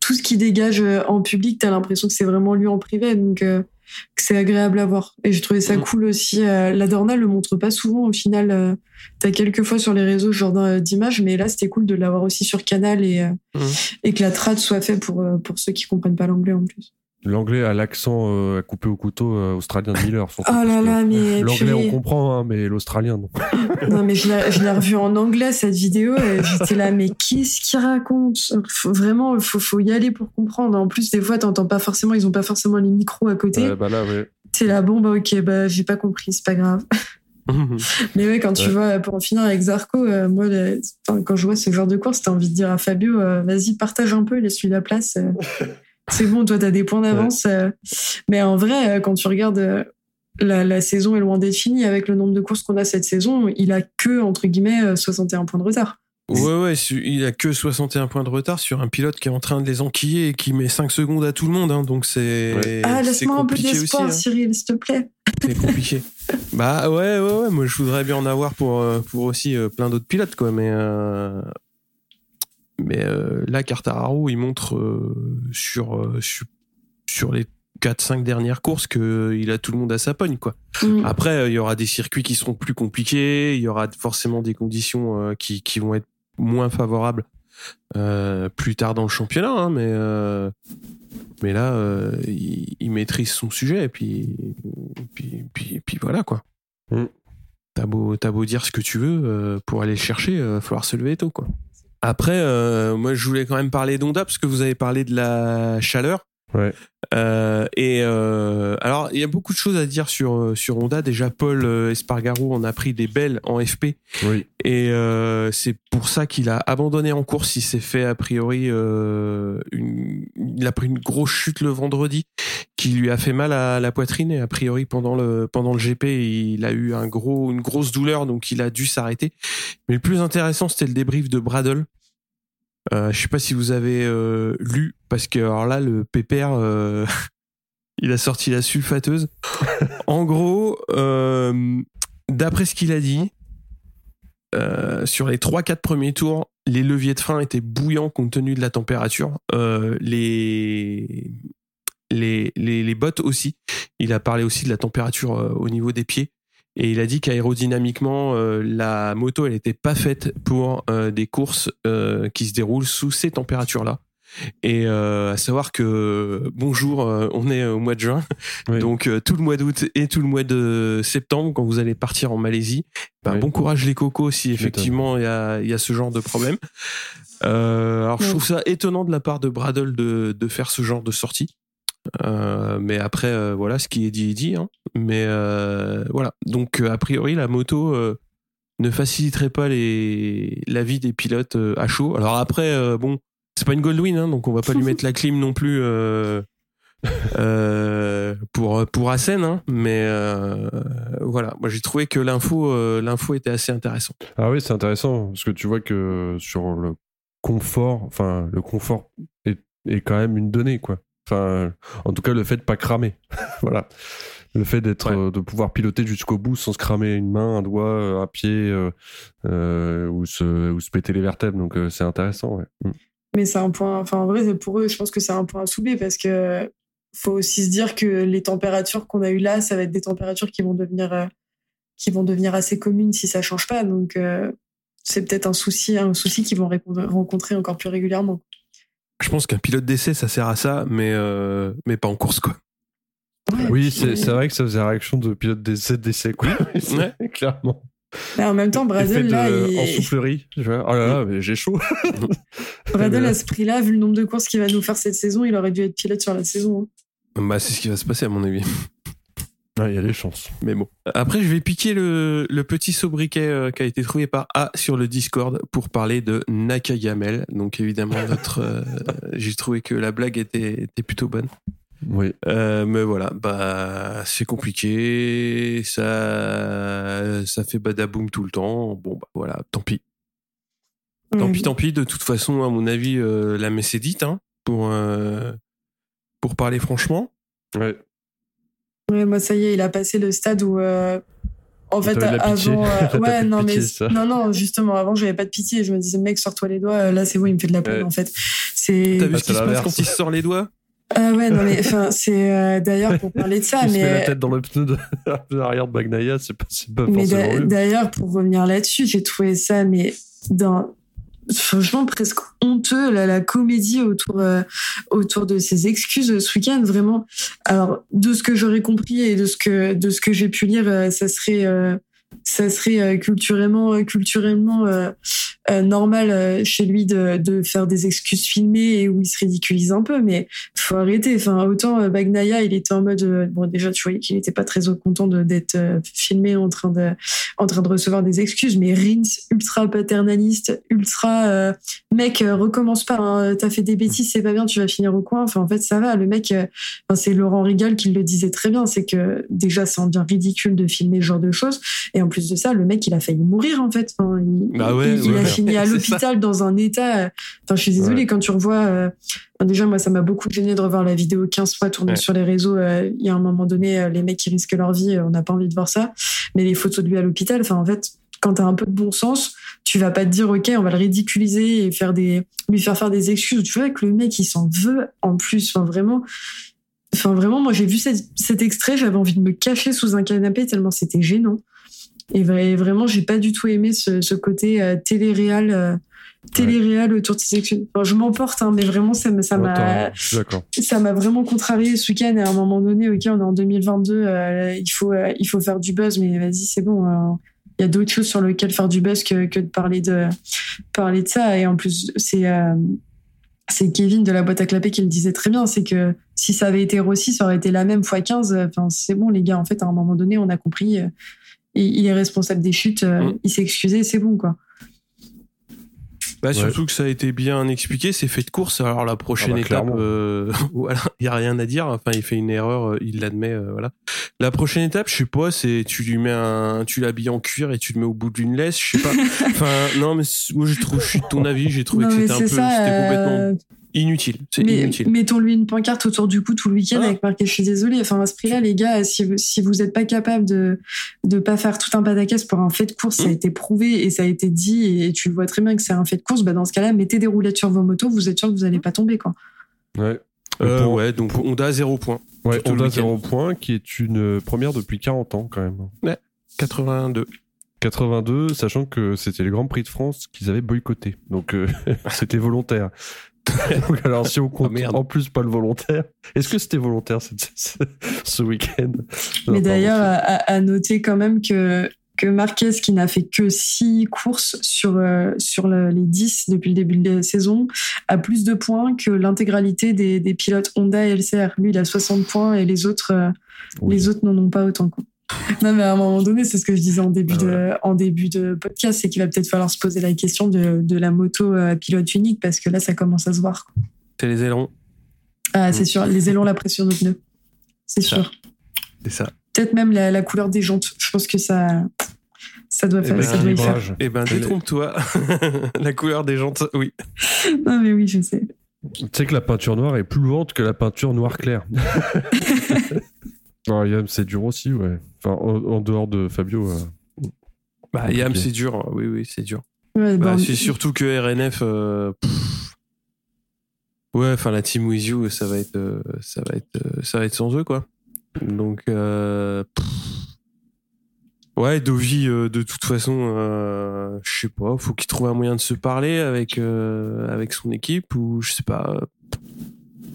tout ce qui dégage euh, en public. T'as l'impression que c'est vraiment lui en privé. Donc que c'est agréable à voir. Et je trouvais ça mm. cool aussi. Euh, la Dorna le montre pas souvent au final. Euh, T'as quelques fois sur les réseaux ce genre d'images, mais là c'était cool de l'avoir aussi sur Canal et, euh, mm. et que la trad soit faite pour, euh, pour ceux qui comprennent pas l'anglais en plus. L'anglais a l'accent euh, à couper au couteau euh, australien de Miller. oh là là, mais. L'anglais, on comprend, hein, mais l'australien, non. non, mais je l'ai revu en anglais, cette vidéo, et j'étais là, mais qu'est-ce qu'il raconte? Vraiment, il faut, faut y aller pour comprendre. En plus, des fois, t'entends pas forcément, ils ont pas forcément les micros à côté. bah là, ouais. T'es là, bon, bah ok, bah j'ai pas compris, c'est pas grave. mais ouais, quand tu vois, pour en finir avec Zarco, euh, moi, quand je vois ce genre de course, t'as envie de dire à Fabio, vas-y, partage un peu, laisse-lui la place c'est bon, toi, tu as des points d'avance. Euh. Mais en vrai, euh, quand tu regardes euh, la, la, saison est loin d'être finie avec le nombre de courses qu'on a cette saison, il a que, entre guillemets, 61 points de retard. Ouais, ouais, il a que 61 points de retard sur un pilote qui est en train de les enquiller et qui met 5 secondes à tout le monde. Hein, donc c'est. Ah, laisse-moi un peu d'espoir, hein. Cyril, s'il te plaît. C'est compliqué. bah ouais, ouais, ouais. Moi, je voudrais bien en avoir pour, pour aussi plein d'autres pilotes, quoi. Mais, mais euh, là, Cartararo, il montre euh, sur, euh, sur, sur les 4-5 dernières courses qu'il a tout le monde à sa pogne. Quoi. Mm. Après, il y aura des circuits qui seront plus compliqués, il y aura forcément des conditions qui, qui vont être moins favorables plus tard dans le championnat, hein, mais, mais là, il, maîtrise son sujet et puis, puis, puis, puis voilà quoi. Mm. T'as beau, beau dire ce que tu veux, pour aller le chercher, il va falloir se lever tôt quoi. Après, euh, moi, je voulais quand même parler d'Onda parce que vous avez parlé de la chaleur. Ouais. Euh, et euh, alors, il y a beaucoup de choses à dire sur sur Honda. Déjà, Paul Espargaro en a pris des belles en FP. Oui. Et c'est pour ça qu'il a abandonné en course. Il s'est fait a priori, une, il a pris une grosse chute le vendredi qui lui a fait mal à la poitrine. Et a priori, pendant le pendant le GP, il a eu un gros une grosse douleur, donc il a dû s'arrêter. Mais le plus intéressant, c'était le débrief de Bradle euh, je sais pas si vous avez euh, lu parce que alors là le pépère euh, il a sorti la sulfateuse. en gros, euh, d'après ce qu'il a dit, sur les 3-4 premiers tours, les leviers de frein étaient bouillants compte tenu de la température. les, les, les, les bottes aussi. Il a parlé aussi de la température au niveau des pieds. Et il a dit qu'aérodynamiquement, euh, la moto, elle n'était pas faite pour euh, des courses euh, qui se déroulent sous ces températures-là. Et à savoir que bonjour, on est au mois de juin, donc tout le mois d'août et tout le mois de septembre, quand vous allez partir en Malaisie, ben, bon courage les cocos si effectivement il y a, y a, ce genre de problème. alors je trouve ça étonnant de la part de Bradle de, de faire ce genre de sortie. Euh, mais après, euh, voilà, ce qui est dit est dit. Hein. Mais euh, voilà. Donc, a priori, la moto ne faciliterait pas les, la vie des pilotes euh, à chaud. Alors après, euh, bon, c'est pas une Goldwyn, hein, donc on va pas lui mettre la clim non plus euh, euh, pour pour Assen, hein, mais euh, voilà. Moi, j'ai trouvé que l'info euh, l'info était assez intéressante. Ah oui, c'est intéressant parce que tu vois que sur le confort, enfin le confort est, est quand même une donnée quoi. Enfin, en tout cas, le fait de pas cramer, voilà. Le fait d'être, Ouais. euh, de pouvoir piloter jusqu'au bout sans se cramer une main, un doigt, euh, un pied, euh, euh, ou se, ou se péter les vertèbres. Donc euh, c'est intéressant. Ouais. Mm. Mais c'est un point, enfin en vrai, c'est pour eux, je pense que c'est un point à soulever parce que faut aussi se dire que les températures qu'on a eues là, ça va être des températures qui vont devenir, euh, qui vont devenir assez communes si ça change pas. Donc euh, c'est peut-être un souci, un souci qu'ils vont rencontrer encore plus régulièrement. Je pense qu'un pilote d'essai, ça sert à ça, mais euh, mais pas en course quoi. Ouais, Oui, puis- c'est vrai que ça faisait la réaction de pilote d'essai d'essai quoi. Ouais. Clairement. Mais en même temps, de- là, il- en soufflerie. Je vois, oh là là, mais j'ai chaud. Bradle à ce prix-là, vu le nombre de courses qu'il va nous faire cette saison, il aurait dû être pilote sur la saison. hein. Bah, c'est ce qui va se passer à mon avis. Ah, Il y a des chances. Mais bon. Après, je vais piquer le, le petit sobriquet euh, qui a été trouvé par A sur le Discord pour parler de Nakagamel. Donc évidemment, notre, euh, j'ai trouvé que la blague était, était plutôt bonne. Oui. Euh, mais voilà, bah c'est compliqué, ça ça fait badaboum tout le temps. Bon bah voilà, tant pis. Tant pis, tant pis. De toute façon, à mon avis, euh, la messe est dite hein, pour euh, pour parler franchement. Ouais. Ouais, moi, ça y est, il a passé le stade où. euh, en fait, avant. euh, ouais, non, pitié, mais. ça. Non, non, justement, avant, j'avais pas de pitié. Je me disais, mec, sors-toi les doigts. euh, Là, c'est bon, il me fait de la peine, Ouais. en fait. C'est. T'as vu Ah, ce qui se passe quand il se sort les doigts? Ah ouais, non, mais enfin, c'est euh, d'ailleurs pour parler de ça, il se met la mais. tête dans le pneu de de l'arrière de Bagnaia, c'est pas, c'est pas Mais d'ailleurs, pour revenir là-dessus, j'ai trouvé ça, mais d'un franchement presque honteux la, la comédie autour euh, autour de ces excuses ce week-end vraiment. Alors de ce que j'aurais compris et de ce que de ce que j'ai pu lire euh, ça serait euh, ça serait euh, culturellement euh, culturellement euh, normal chez lui de, de faire des excuses filmées et où il se ridiculise un peu mais faut arrêter. Enfin autant Bagnaia il était en mode bon déjà tu voyais qu'il était pas très content d'être filmé en train de en train de recevoir des excuses mais Rins ultra paternaliste ultra mec recommence pas hein, t'as fait des bêtises c'est pas bien tu vas finir au coin. Enfin en fait ça va. Le mec c'est Laurent Rigal qui le disait très bien c'est que déjà ça en devient ridicule de filmer ce genre de choses en plus de ça le mec il a failli mourir en fait. Enfin, il, Bah ouais, il, a fini à l'hôpital dans un état euh, enfin je suis désolée quand tu revois euh, déjà moi ça m'a beaucoup gêné de revoir la vidéo 15 fois tournée sur les réseaux euh, il y a un moment donné euh, les mecs qui risquent leur vie euh, on n'a pas envie de voir ça. Mais les photos de lui à l'hôpital enfin en fait quand t'as un peu de bon sens tu vas pas te dire ok on va le ridiculiser et faire des lui faire faire des excuses. Tu vois que le mec il s'en veut en plus. Enfin vraiment enfin vraiment moi j'ai vu cet extrait j'avais envie de me cacher sous un canapé tellement c'était gênant et vra- vraiment j'ai pas du tout aimé ce, ce côté euh, télé-réal euh, télé-réal autour de ces Enfin, je m'emporte hein, mais vraiment ça Ouais, m'a ça m'a vraiment contrarié ce week-end et à un moment donné ok on est en 2022 euh, il faut euh, il faut faire du buzz mais vas-y c'est bon euh, il y a d'autres choses sur lesquelles faire du buzz que, que de parler de parler de ça. Et en plus c'est c'est Kevin de la boîte à clapper qui le disait très bien c'est que si ça avait été Rossi ça aurait été la même fois 15 enfin c'est bon les gars en fait à un moment donné on a compris il, il est responsable des chutes euh, Mm. il s'est excusé c'est bon quoi Bah, surtout que ça a été bien expliqué, c'est fait de course. Alors la prochaine Ah bah, étape, euh, voilà, il y a rien à dire. Enfin, il fait une erreur, euh, il l'admet, euh, voilà. La prochaine étape, je sais pas, c'est tu lui mets un, tu l'habilles en cuir et tu le mets au bout d'une laisse, je sais pas. Enfin, non, mais moi je trouve, je suis de ton avis, j'ai trouvé Non, que c'était un peu, ça, c'était complètement inutile. C'est inutile. mettons-lui une pancarte autour du cou tout le week-end Ah. avec marqué je suis désolé. Enfin, à ce prix-là, les gars, si vous, si vous êtes pas capable de, de pas faire tout un pataquès pour un fait de course, ça a Mm. été prouvé et ça a été dit et tu vois très bien que c'est un fait de course, bah, dans ce cas-là, mettez des roulettes sur vos motos, vous êtes sûr que vous allez pas tomber, quoi. Ouais. Euh, Pour- ouais, donc Honda 0 points. Ouais, Honda week-end. 0 points, qui est une première depuis 40 ans quand même. 82. 82, sachant que c'était le Grand Prix de France qu'ils avaient boycotté. Donc euh, c'était volontaire. Donc, alors si on compte Ah, merde. en plus pas le volontaire, est-ce que c'était volontaire cette- ce, ce week-end? Mais d'ailleurs, à, à noter quand même que, que Marquez, qui n'a fait que 6 courses sur, euh, sur le- les 10 depuis le début de la saison, a plus de points que l'intégralité des, des pilotes Honda et LCR. Lui, il a 60 points et les autres, euh, Oui. les autres n'en ont pas autant. Quoi. Non, mais à un moment donné, c'est ce que je disais en début, ah de, en début de podcast, c'est qu'il va peut-être falloir se poser la question de, de la moto à pilote unique parce que là, ça commence à se voir. C'est les ailerons. Ah, c'est mm. sûr. Les ailerons, la pression de pneus. C'est sûr. C'est ça. Peut-être même la, la, couleur des jantes. Je pense que ça, ça doit, eh faire, ben, ça doit y faire. Eh ben, détrompe-toi. la couleur des jantes, oui. Non, mais oui, je sais. Tu sais que la peinture noire est plus lourde que la peinture noir clair. Yam, c'est dur aussi, ouais. Enfin, en, dehors de Fabio. Euh, bah, Yam, c'est dur. Oui, oui, c'est dur. Ouais, bah, c'est surtout que RNF. Euh, ouais, enfin, la team with you, ça va être, euh, ça va être, ça va être sans eux, quoi. Donc, Ouais, Dovi, euh, de toute façon, euh, je sais pas, faut qu'il trouve un moyen de se parler avec euh, avec son équipe ou je sais pas.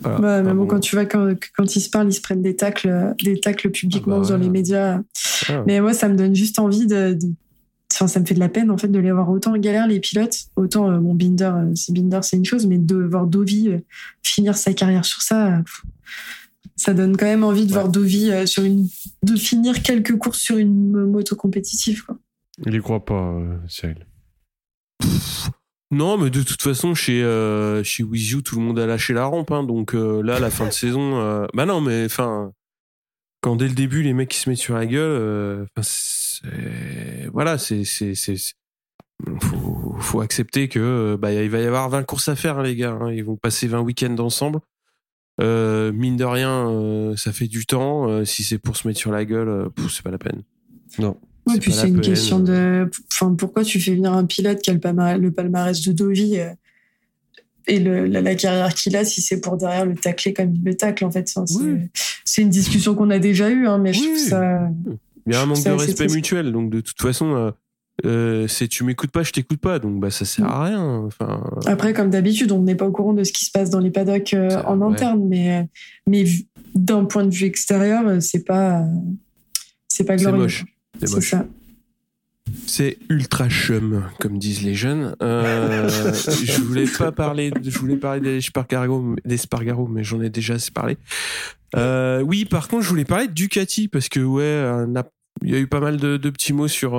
Voilà, mais bon, quand tu vois quand, quand ils se parlent, ils se prennent des tacles, des tacles publiquement ah bah dans les médias. Ah. Mais moi, ça me donne juste envie de, Enfin, ça me fait de la peine en fait de les voir autant en galère les pilotes. Autant bon Binder, c'est Binder, c'est une chose, mais de voir Dovi finir sa carrière sur ça ça donne quand même envie de voir Dovi euh, sur une, de finir quelques courses sur une moto compétitive. Quoi. Il y croit pas, euh, Cyril. Non, mais de toute façon, chez euh, chez tout le monde a lâché la rampe. Hein, donc là, la fin de saison, bah non, mais enfin, quand dès le début les mecs ils se mettent sur la gueule, voilà, c'est faut, faut accepter que bah il va y avoir 20 courses à faire, hein, les gars. Hein. ils vont passer 20 week-ends ensemble. Euh, mine de rien, euh, ça fait du temps. Euh, si c'est pour se mettre sur la gueule, c'est pas la peine. Non. Ouais, puis c'est une question de. Enfin, pourquoi tu fais venir un pilote qui a le palmarès, de Dovi et le, la, carrière qu'il a si c'est pour derrière le tacler comme il le tacle en fait c'est une discussion qu'on a déjà eue hein, mais je trouve ça il y a un manque de respect mutuel donc de toute façon euh, c'est tu m'écoutes pas, je t'écoute pas, donc bah ça sert à rien. Enfin. Après, comme d'habitude, on n'est pas au courant de ce qui se passe dans les paddocks euh, en interne, mais mais d'un point de vue extérieur, euh, c'est pas c'est pas glorieux. C'est moche. Ça. C'est ultra chum, comme disent les jeunes. je voulais pas parler, je voulais parler des Spargaro, des Spargaro, mais j'en ai déjà assez parlé. oui, par contre, je voulais parler de Ducati parce que ouais, il y a eu pas mal de, de petits mots sur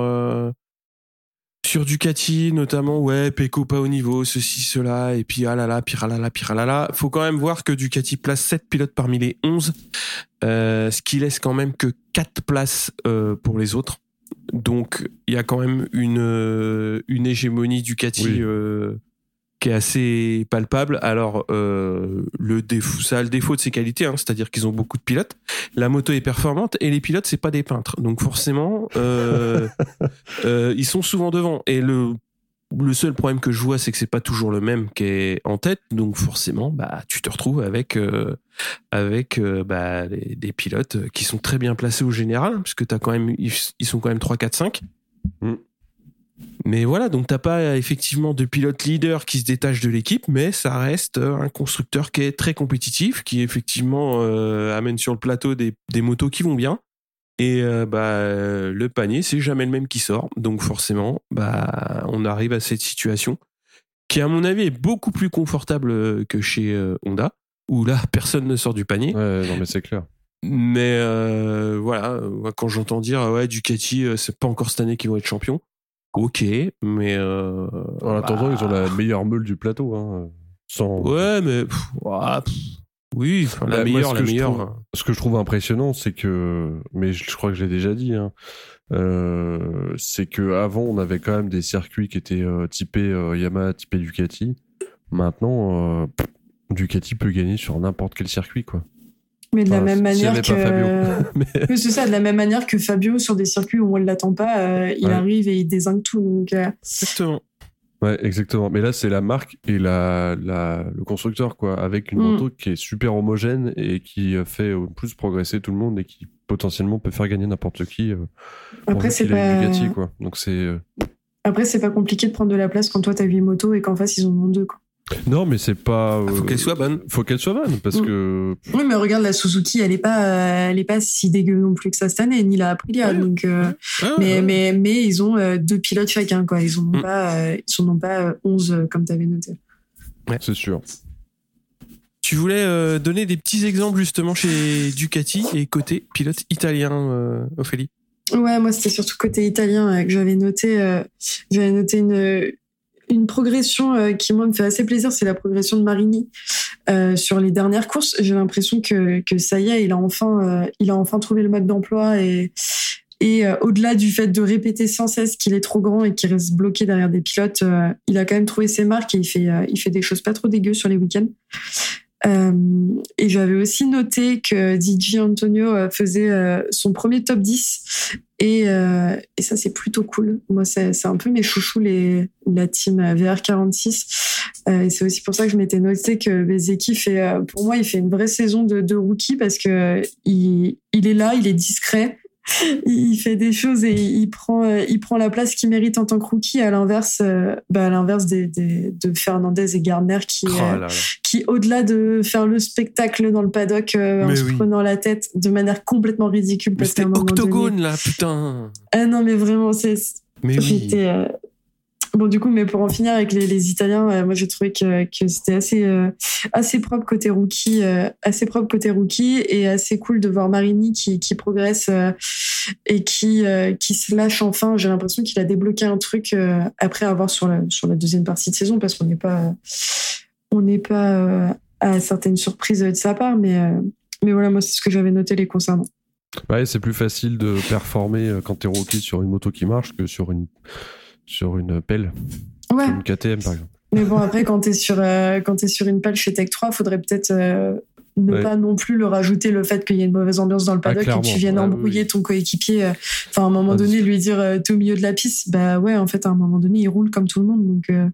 sur Ducati notamment ouais Pecco pas au niveau ceci cela et puis ah là là pire ah là là pire ah là là. Faut quand même voir que Ducati place 7 pilotes parmi les 11 euh, ce qui laisse quand même que 4 places euh, pour les autres. Donc il y a quand même une euh, une hégémonie Ducati euh, qui est assez palpable. Alors, euh, le défaut, ça a le défaut de ses qualités, hein, c'est-à-dire qu'ils ont beaucoup de pilotes. La moto est performante et les pilotes, c'est pas des peintres. Donc forcément, euh, euh, ils sont souvent devant. Et le le seul problème que je vois, c'est que c'est pas toujours le même qui est en tête. Donc forcément, bah, tu te retrouves avec euh, avec euh, bah, des pilotes qui sont très bien placés au général, puisque t'as quand même ils, sont quand même 3, 4, 5. Mais voilà, donc t'as pas effectivement de pilote leader qui se détache de l'équipe, mais ça reste un constructeur qui est très compétitif, qui effectivement euh, amène sur le plateau des, des, motos qui vont bien. Et euh, bah le panier, c'est jamais le même qui sort, donc forcément, bah on arrive à cette situation qui à mon avis est beaucoup plus confortable que chez euh, Honda, où là personne ne sort du panier. Ouais, non mais c'est clair. Mais voilà, quand j'entends dire ouais Ducati, c'est pas encore cette année qu'ils vont être champions ok, mais. Euh, en attendant, ils ont la bah. meilleure meule du plateau. Hein, sans... Ouais, mais. oui, la bah, meilleure, la meilleure. ce que je trouve impressionnant, c'est que. Mais je, crois que j'ai déjà dit. Hein, euh, c'est que avant, on avait quand même des circuits qui étaient euh, typés euh, Yamaha, typés Ducati. Maintenant, Ducati peut gagner sur n'importe quel circuit, quoi. Mais de la même manière que, c'est ça, de la même manière que Fabio sur des circuits où on ne l'attend pas, euh, il arrive et il désingue tout. Donc, euh. Exactement. Ouais, exactement. Mais là, c'est la marque et la, la, le constructeur, quoi, avec une mm. moto qui est super homogène et qui fait au plus progresser tout le monde et qui potentiellement peut faire gagner n'importe qui. Euh, Après, c'est pas. quoi. Donc c'est. Après, c'est pas compliqué de prendre de la place quand toi t'as 8 motos et qu'en face ils en ont deux, quoi. Non, mais c'est pas. Ah, faut qu'elle soit bonne. Faut qu'elle soit bonne parce mm. que. Oui, mais regarde la Suzuki, elle est pas, elle est pas si dégueu non plus que ça cette année, ni la Aprilia. donc, euh, mais, mais, mais ils ont euh, deux pilotes chacun, quoi. Ils ont mm. pas, euh, ils non pas 11 comme t'avais noté. Ouais. C'est sûr. Tu voulais donner des petits exemples justement chez Ducati et côté pilote italien, Ophélie? Ouais, moi c'était surtout côté italien euh, que j'avais noté. euh, j'avais noté une une progression euh, qui moi me fait assez plaisir, c'est la progression de Marini euh, sur les dernières courses. J'ai l'impression que ça y est, il a enfin euh, il a enfin trouvé le mode d'emploi et au-delà du fait de répéter sans cesse qu'il est trop grand et qu'il reste bloqué derrière des pilotes, il a quand même trouvé ses marques et il fait il fait des choses pas trop dégueu sur les week-ends. Euh, et j'avais aussi noté que DJ Antonio euh, faisait euh, son premier top 10 et, et ça c'est plutôt cool. Moi c'est un peu mes chouchous les la team VR46 euh, et c'est aussi pour ça que je m'étais noté que Bezeki fait pour moi il fait une vraie saison de, de rookie parce que il, il est là, il est discret. Il fait des choses et il prend, euh, il prend la place qu'il mérite en tant que rookie. À l'inverse, euh, bah à l'inverse des, des- de Fernandez et Gardner qui, Oh euh, là là. qui au-delà de faire le spectacle dans le paddock en Mais se oui. prenant la tête de manière complètement ridicule Mais parce qu'à c'était donné- octogone là, putain. ah non mais vraiment c'est Mais oui. Bon du coup mais pour en finir avec les, Italiens euh, moi j'ai trouvé que, c'était assez euh, assez propre côté rookie euh, assez propre côté rookie et assez cool de voir Marini qui, qui progresse et qui qui se lâche enfin. J'ai l'impression qu'il a débloqué un truc après avoir sur la sur la deuxième partie de saison parce qu'on n'est pas on n'est pas à certaines surprises de sa part mais mais voilà moi c'est ce que j'avais noté les concernant. Ouais, c'est plus facile de performer quand t'es rookie sur une moto qui marche que sur une, sur une pelle, ouais sur une KTM par exemple. Mais bon, après, quand t'es sur, euh, quand t'es sur une pelle chez Tech 3, faudrait peut-être euh, ne Ouais. pas non plus le rajouter le fait qu'il y ait une mauvaise ambiance dans le Ah, paddock et que tu viennes Ouais, embrouiller oui. ton coéquipier. euh. Enfin, à un moment Ah, donné, lui dire euh, t'es au milieu de la piste, bah ouais, en fait, à un moment donné, il roule comme tout le monde. Donc, euh,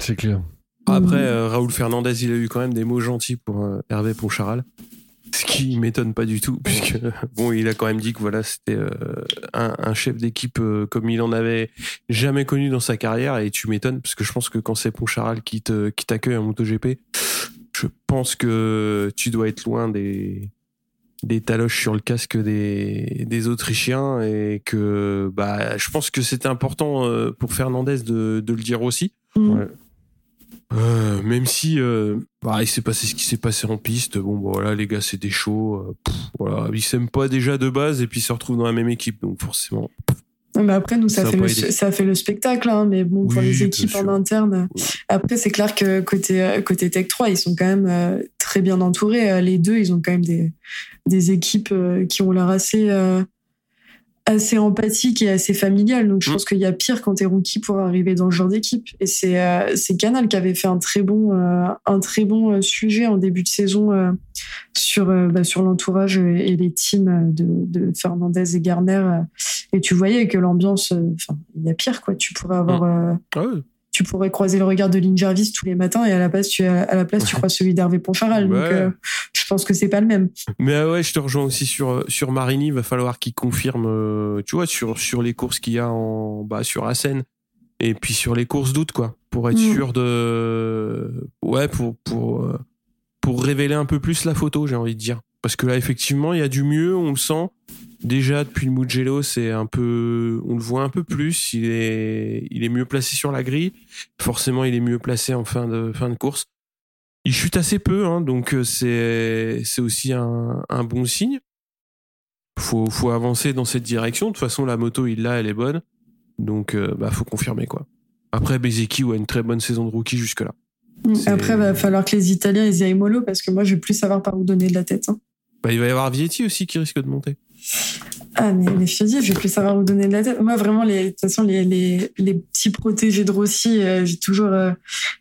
C'est clair. Après, Mm. euh, Raoul Fernandez, il a eu quand même des mots gentils pour euh, Hervé Poncharal. Ce qui m'étonne pas du tout, puisque bon, il a quand même dit que voilà, c'était euh, un, un chef d'équipe euh, comme il en avait jamais connu dans sa carrière, et tu m'étonnes parce que je pense que quand c'est Poncharal qui te qui t'accueille en MotoGP, je pense que tu dois être loin des des taloches sur le casque des, des Autrichiens et que bah je pense que c'était important euh, pour Fernandez de, de le dire aussi. mm. Ouais. Même si euh, bah, il s'est passé ce qui s'est passé en piste, bon bah, voilà les gars c'est des shows, pff, voilà ils s'aiment pas déjà de base et puis ils se retrouvent dans la même équipe donc forcément. Mais après, nous, ça, fait le, ça fait le spectacle, hein, mais bon, pour les équipes en interne. Oui. Après, c'est clair que côté, côté Tech 3, ils sont quand même euh, très bien entourés. Euh, Les deux, ils ont quand même des, des équipes euh, qui ont l'air assez, euh, assez empathiques et assez familiales. Donc, je Mm. pense qu'il y a pire quand t'es rookie pour arriver dans ce genre d'équipe. Et c'est euh, c'est Canal qui avait fait un très bon, euh, un très bon euh, sujet en début de saison euh, sur, euh, bah, sur l'entourage et les teams de, de Fernandez et Garner. euh, et tu voyais que l'ambiance, euh, enfin, il y a pire, quoi. Tu pourrais avoir, euh, Ah ouais. Tu pourrais croiser le regard de Lynn Jarvis tous les matins et à la place, tu, à la place, tu crois celui d'Hervé Poncharal. Donc, euh, je pense que c'est pas le même. Mais euh, ouais je te rejoins aussi sur euh, sur Marini, il va falloir qu'il confirme, euh, tu vois sur sur les courses qu'il y a en bah sur Assen et puis sur les courses d'août quoi pour être Mm. sûr de ouais pour pour pour révéler un peu plus la photo j'ai envie de dire parce que là effectivement il y a du mieux on le sent déjà depuis le Mugello c'est un peu on le voit un peu plus. Il est il est mieux placé sur la grille. Forcément il est mieux placé en fin de fin de course. Il chute assez peu hein, donc euh, c'est c'est aussi un, un bon signe. Faut faut avancer dans cette direction. De toute façon la moto il l'a elle est bonne. Donc euh, bah faut confirmer quoi. Après Bezeki a une très bonne saison de rookie jusque là C'est- Après, va falloir que les Italiens ils y aillent mollo parce que moi, je vais plus savoir par où donner de la tête. hein. bah, il va y avoir Vietti aussi qui risque de monter Ah, mais les Fiadi, je vais plus savoir où donner de la tête. Moi, vraiment, les, de toute façon, les, les, les petits protégés de Rossi, euh, j'ai toujours, euh,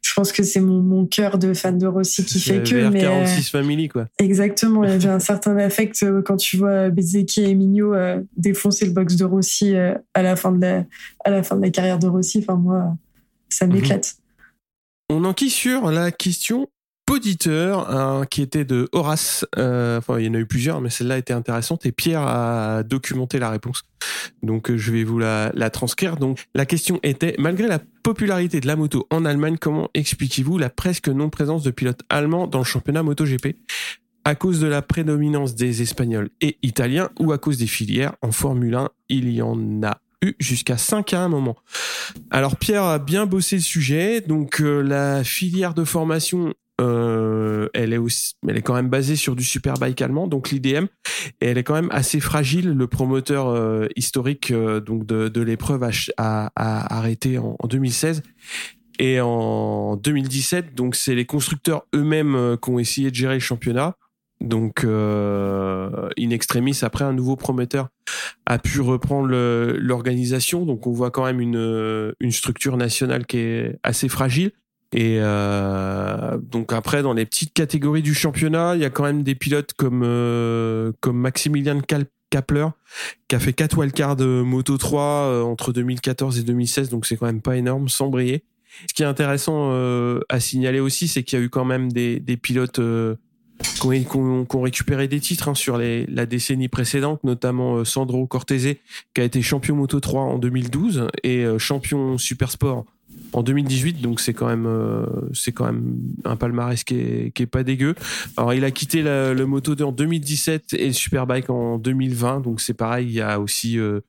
je pense que c'est mon, mon cœur de fan de Rossi qui fait que, mais, euh, VR46 Family quoi Exactement, j'ai un certain affect euh, quand tu vois Bezeki et Mignot euh, défoncer le box de Rossi euh, à la fin de la à la fin de la carrière de Rossi. Enfin moi, ça Mhm. m'éclate. On enquille sur la question poditeur hein, qui était de Horace. Euh, enfin, il y en a eu plusieurs, mais celle-là était intéressante et Pierre a documenté la réponse. Donc, euh, je vais vous la, la transcrire. Donc, la question était malgré la popularité de la moto en Allemagne, comment expliquez-vous la presque non-présence de pilotes allemands dans le championnat MotoGP? À cause de la prédominance des Espagnols et Italiens ou à cause des filières en Formule 1 Il y en a eu jusqu'à 5 à un moment. Alors Pierre a bien bossé le sujet, donc euh, la filière de formation Euh, elle est quand même basée sur du superbike allemand, donc l'IDM, et elle est quand même assez fragile. Le promoteur euh, historique euh, donc de, l'épreuve a, arrêté en, en 2016 et en 2017. Donc c'est les constructeurs eux-mêmes qui ont essayé de gérer le championnat. Donc, in extremis, après, un nouveau prometteur a pu reprendre l'organisation. Donc, on voit quand même une structure nationale qui est assez fragile. Et euh, donc après, dans les petites catégories du championnat, il y a quand même des pilotes comme euh, comme Maximilian Kapler qui a fait 4 wildcards Moto 3 euh, entre 2014 et 2016, donc c'est quand même pas énorme, sans briller. Ce qui est intéressant euh, à signaler aussi, c'est qu'il y a eu quand même des, des pilotes euh, qui ont, qui ont- qui ont récupéré des titres hein, sur les, la décennie précédente, notamment euh, Sandro Cortese, qui a été champion Moto 3 en 2012 et champion Super Sport en 2018. Donc c'est quand même euh, c'est quand même un palmarès qui est, qui est pas dégueu. Alors il a quitté le Moto 2 en 2017 et le Superbike en 2020. Donc c'est pareil, il y a aussi euh,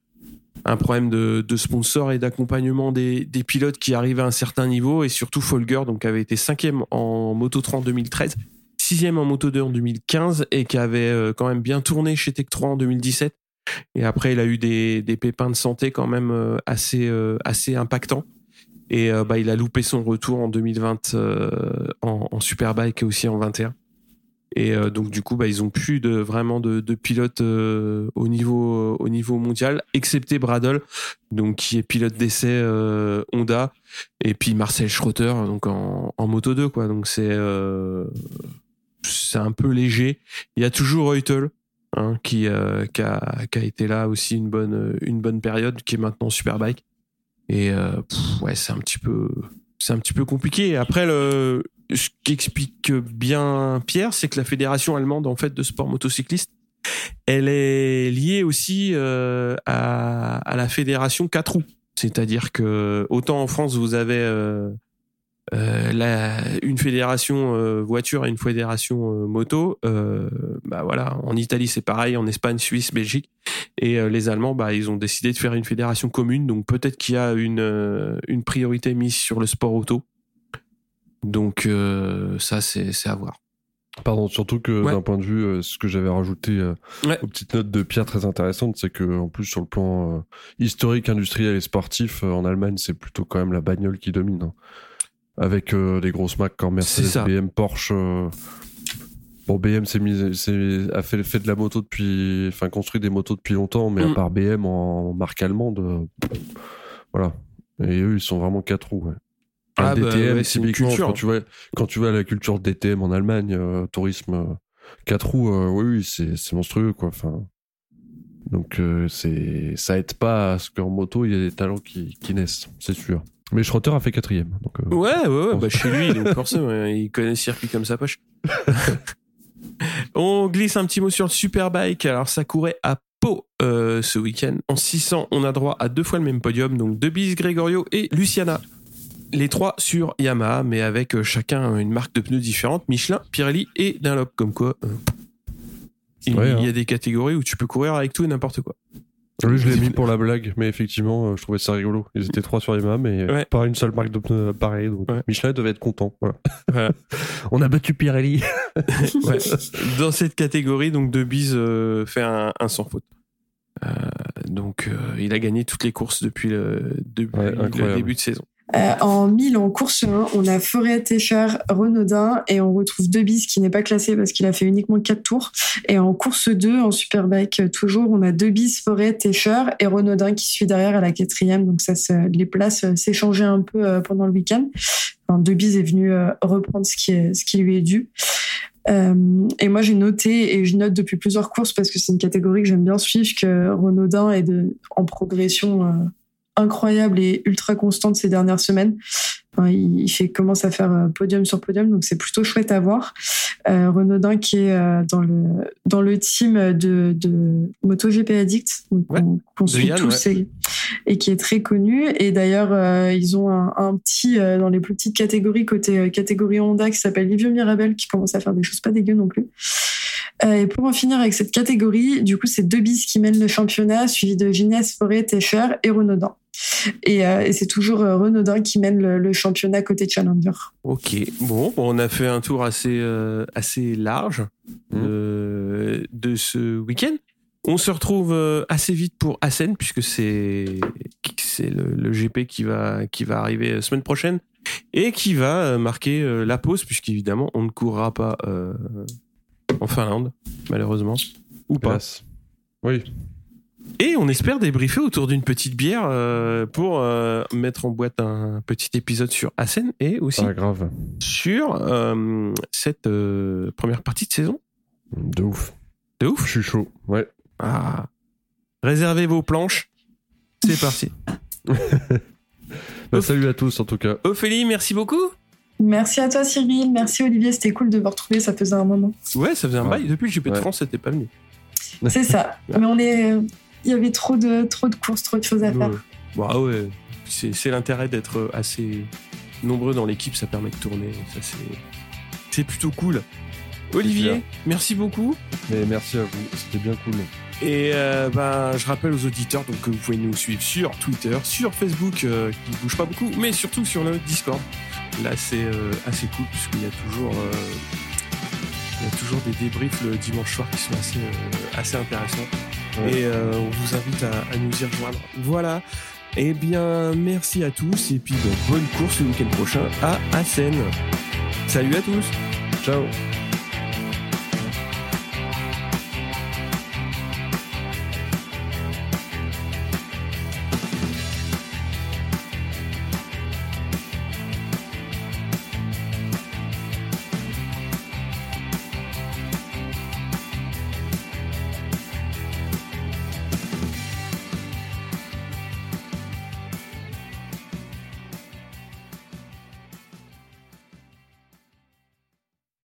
un problème de, de sponsor et d'accompagnement des, des pilotes qui arrivent à un certain niveau et surtout Folger donc avait été cinquième en Moto 3 en 2013 sixième en Moto 2 en 2015 et qui avait euh, quand même bien tourné chez Tech 3 en 2017 et après il a eu des, des pépins de santé quand même assez assez impactants et euh, bah, il a loupé son retour en 2020 euh, en, Superbike et aussi en 21 et euh, donc du coup bah, ils ont plus de vraiment de, pilotes au niveau au niveau mondial excepté Bradle donc qui est pilote d'essai Honda et puis Marcel Schroeter donc en, moto 2 quoi. Donc c'est un peu léger. Il y a toujours Reutel hein, qui qui, a, qui a été là aussi une bonne une bonne période qui est maintenant Superbike et euh, ouais c'est un petit peu c'est un petit peu compliqué. Après le ce qu'explique bien Pierre c'est que la fédération allemande en fait de sport motocycliste elle est liée aussi euh, à, la fédération 4 roues. C'est-à-dire que autant en France vous avez euh, une fédération voiture et une fédération moto, bah voilà, en Italie c'est pareil, en Espagne, Suisse, Belgique, et euh, les Allemands, bah ils ont décidé de faire une fédération commune, donc peut-être qu'il y a une euh, une priorité mise sur le sport auto. Donc euh, ça c'est c'est à voir. Pardon, surtout que Ouais. d'un point de vue, euh, ce que j'avais rajouté euh, Ouais. aux petites notes de Pierre très intéressantes, c'est que en plus sur le plan historique, industriel et sportif, en Allemagne, c'est plutôt quand même la bagnole qui domine. hein. Avec des grosses marques comme Mercedes. BM, Porsche. Bon, BM s'est mis, s'est- a fait, fait de la moto depuis, enfin construit des motos depuis longtemps, mais Mm. à part BM en marque allemande, euh, voilà. Et eux, ils sont vraiment quatre roues. Ouais. Un Ah bah DTM, ouais, c'est une typiquement, culture, quand hein. tu vois, quand tu vois la culture DTM en Allemagne, euh, tourisme, euh, quatre roues, euh, oui, oui, c'est, c'est monstrueux, quoi. Enfin, donc euh, c'est, ça aide pas à ce qu'en moto il y ait des talents qui, qui naissent, c'est sûr. Mais Schroeter a fait quatrième, donc. euh, Ouais, ouais, ouais, bah chez lui, donc forcément, il connaît le circuit comme sa poche. on glisse un petit mot sur le Superbike. Alors, ça courait à Pau euh, ce week-end. En 600, on a droit à deux fois le même podium, donc Debise, Gregorio et Luciana. Les trois sur Yamaha, mais avec euh, chacun une marque de pneus différente, Michelin, Pirelli et Dunlop. Comme quoi, euh, il, il y hein. a des catégories où tu peux courir avec tout et n'importe quoi. Lui, je l'ai mis pour la blague, mais effectivement, euh, je trouvais ça rigolo. Ils étaient trois sur Yamaha, mais euh, Ouais. pas une seule marque de pneus pareil. Donc Ouais. Michelin devait être content. Voilà. Voilà. On a battu Pirelli. Ouais. Dans cette catégorie, donc Debise euh, fait un, un sans faute. Euh, donc, euh, il a gagné toutes les courses depuis le, depuis Ouais, le incroyable. début de saison. Euh, en 1000, en course 1, on a Forêt Técher, Renaudin et on retrouve Debis qui n'est pas classé parce qu'il a fait uniquement 4 tours. Et en course 2, en Superbike, euh, toujours, on a Debis, Forêt Técher et Renaudin qui suit derrière à la quatrième. Donc ça, les places euh, s'échangeaient un peu pendant le week-end. Enfin, Debis est venu reprendre ce qui, lui est dû. Et moi, j'ai noté, et je note depuis plusieurs courses parce que c'est une catégorie que j'aime bien suivre, que Renaudin est en progression incroyable et ultra constante ces dernières semaines. Enfin, il fait, commence à faire euh, podium sur podium, donc c'est plutôt chouette à voir. Euh, Renaudin qui est euh, dans le dans le team de, de MotoGP Addict, donc Ouais. suit Yann, tous et, et qui est très connu. Et d'ailleurs, euh, ils ont un, un petit dans les plus petites catégories côté catégorie Honda qui s'appelle Livio Mirabel qui commence à faire des choses pas dégueu non plus. Euh, et pour en finir avec cette catégorie, du coup, c'est deux bis qui mènent le championnat, suivi de Ginès, Forêt, Tescher et Renaudin. Et, euh, et c'est toujours euh, Renaudin qui mène le, le, championnat côté Challenger. Ok, bon, on a fait un tour assez, euh, assez large mmh. de ce week-end. On se retrouve assez vite pour Assen, puisque c'est c'est le, le, GP qui va, qui va arriver semaine prochaine et qui va marquer la pause, puisqu'évidemment, on ne courra pas en Finlande, malheureusement. Ou pas. Oui. Et on espère débriefer autour d'une petite bière euh, pour euh, mettre en boîte un petit épisode sur Assen et aussi ah, grave. sur euh, cette première partie de saison. De ouf. De ouf Je suis chaud, ouais. Ah. Réservez vos planches. C'est parti. bah, salut à tous en tout cas. Ophélie, merci beaucoup. Merci à toi Cyril, merci Olivier, c'était cool de vous retrouver, ça faisait un moment. Ouais, ça faisait un bail. Depuis le GP de France, c'était pas venu. C'est ça. Mais on est il y avait trop de, trop de courses, trop de choses à faire. Bah ouais, c'est l'intérêt d'être assez nombreux dans l'équipe, ça permet de tourner. Ça, c'est plutôt cool. Olivier, merci beaucoup. Mais merci à vous, c'était bien cool. Et euh, ben, je rappelle aux auditeurs donc, que vous pouvez nous suivre sur Twitter, sur Facebook, euh, qui ne bouge pas beaucoup, mais surtout sur le Discord. Là, c'est euh, assez cool, puisqu'il y a toujours il y a toujours des débriefs le dimanche soir qui sont assez, assez intéressants. Et euh, on vous invite à, nous y rejoindre. Voilà. Eh bien, merci à tous et puis bonne course le week-end prochain à Assen. Salut à tous. Ciao.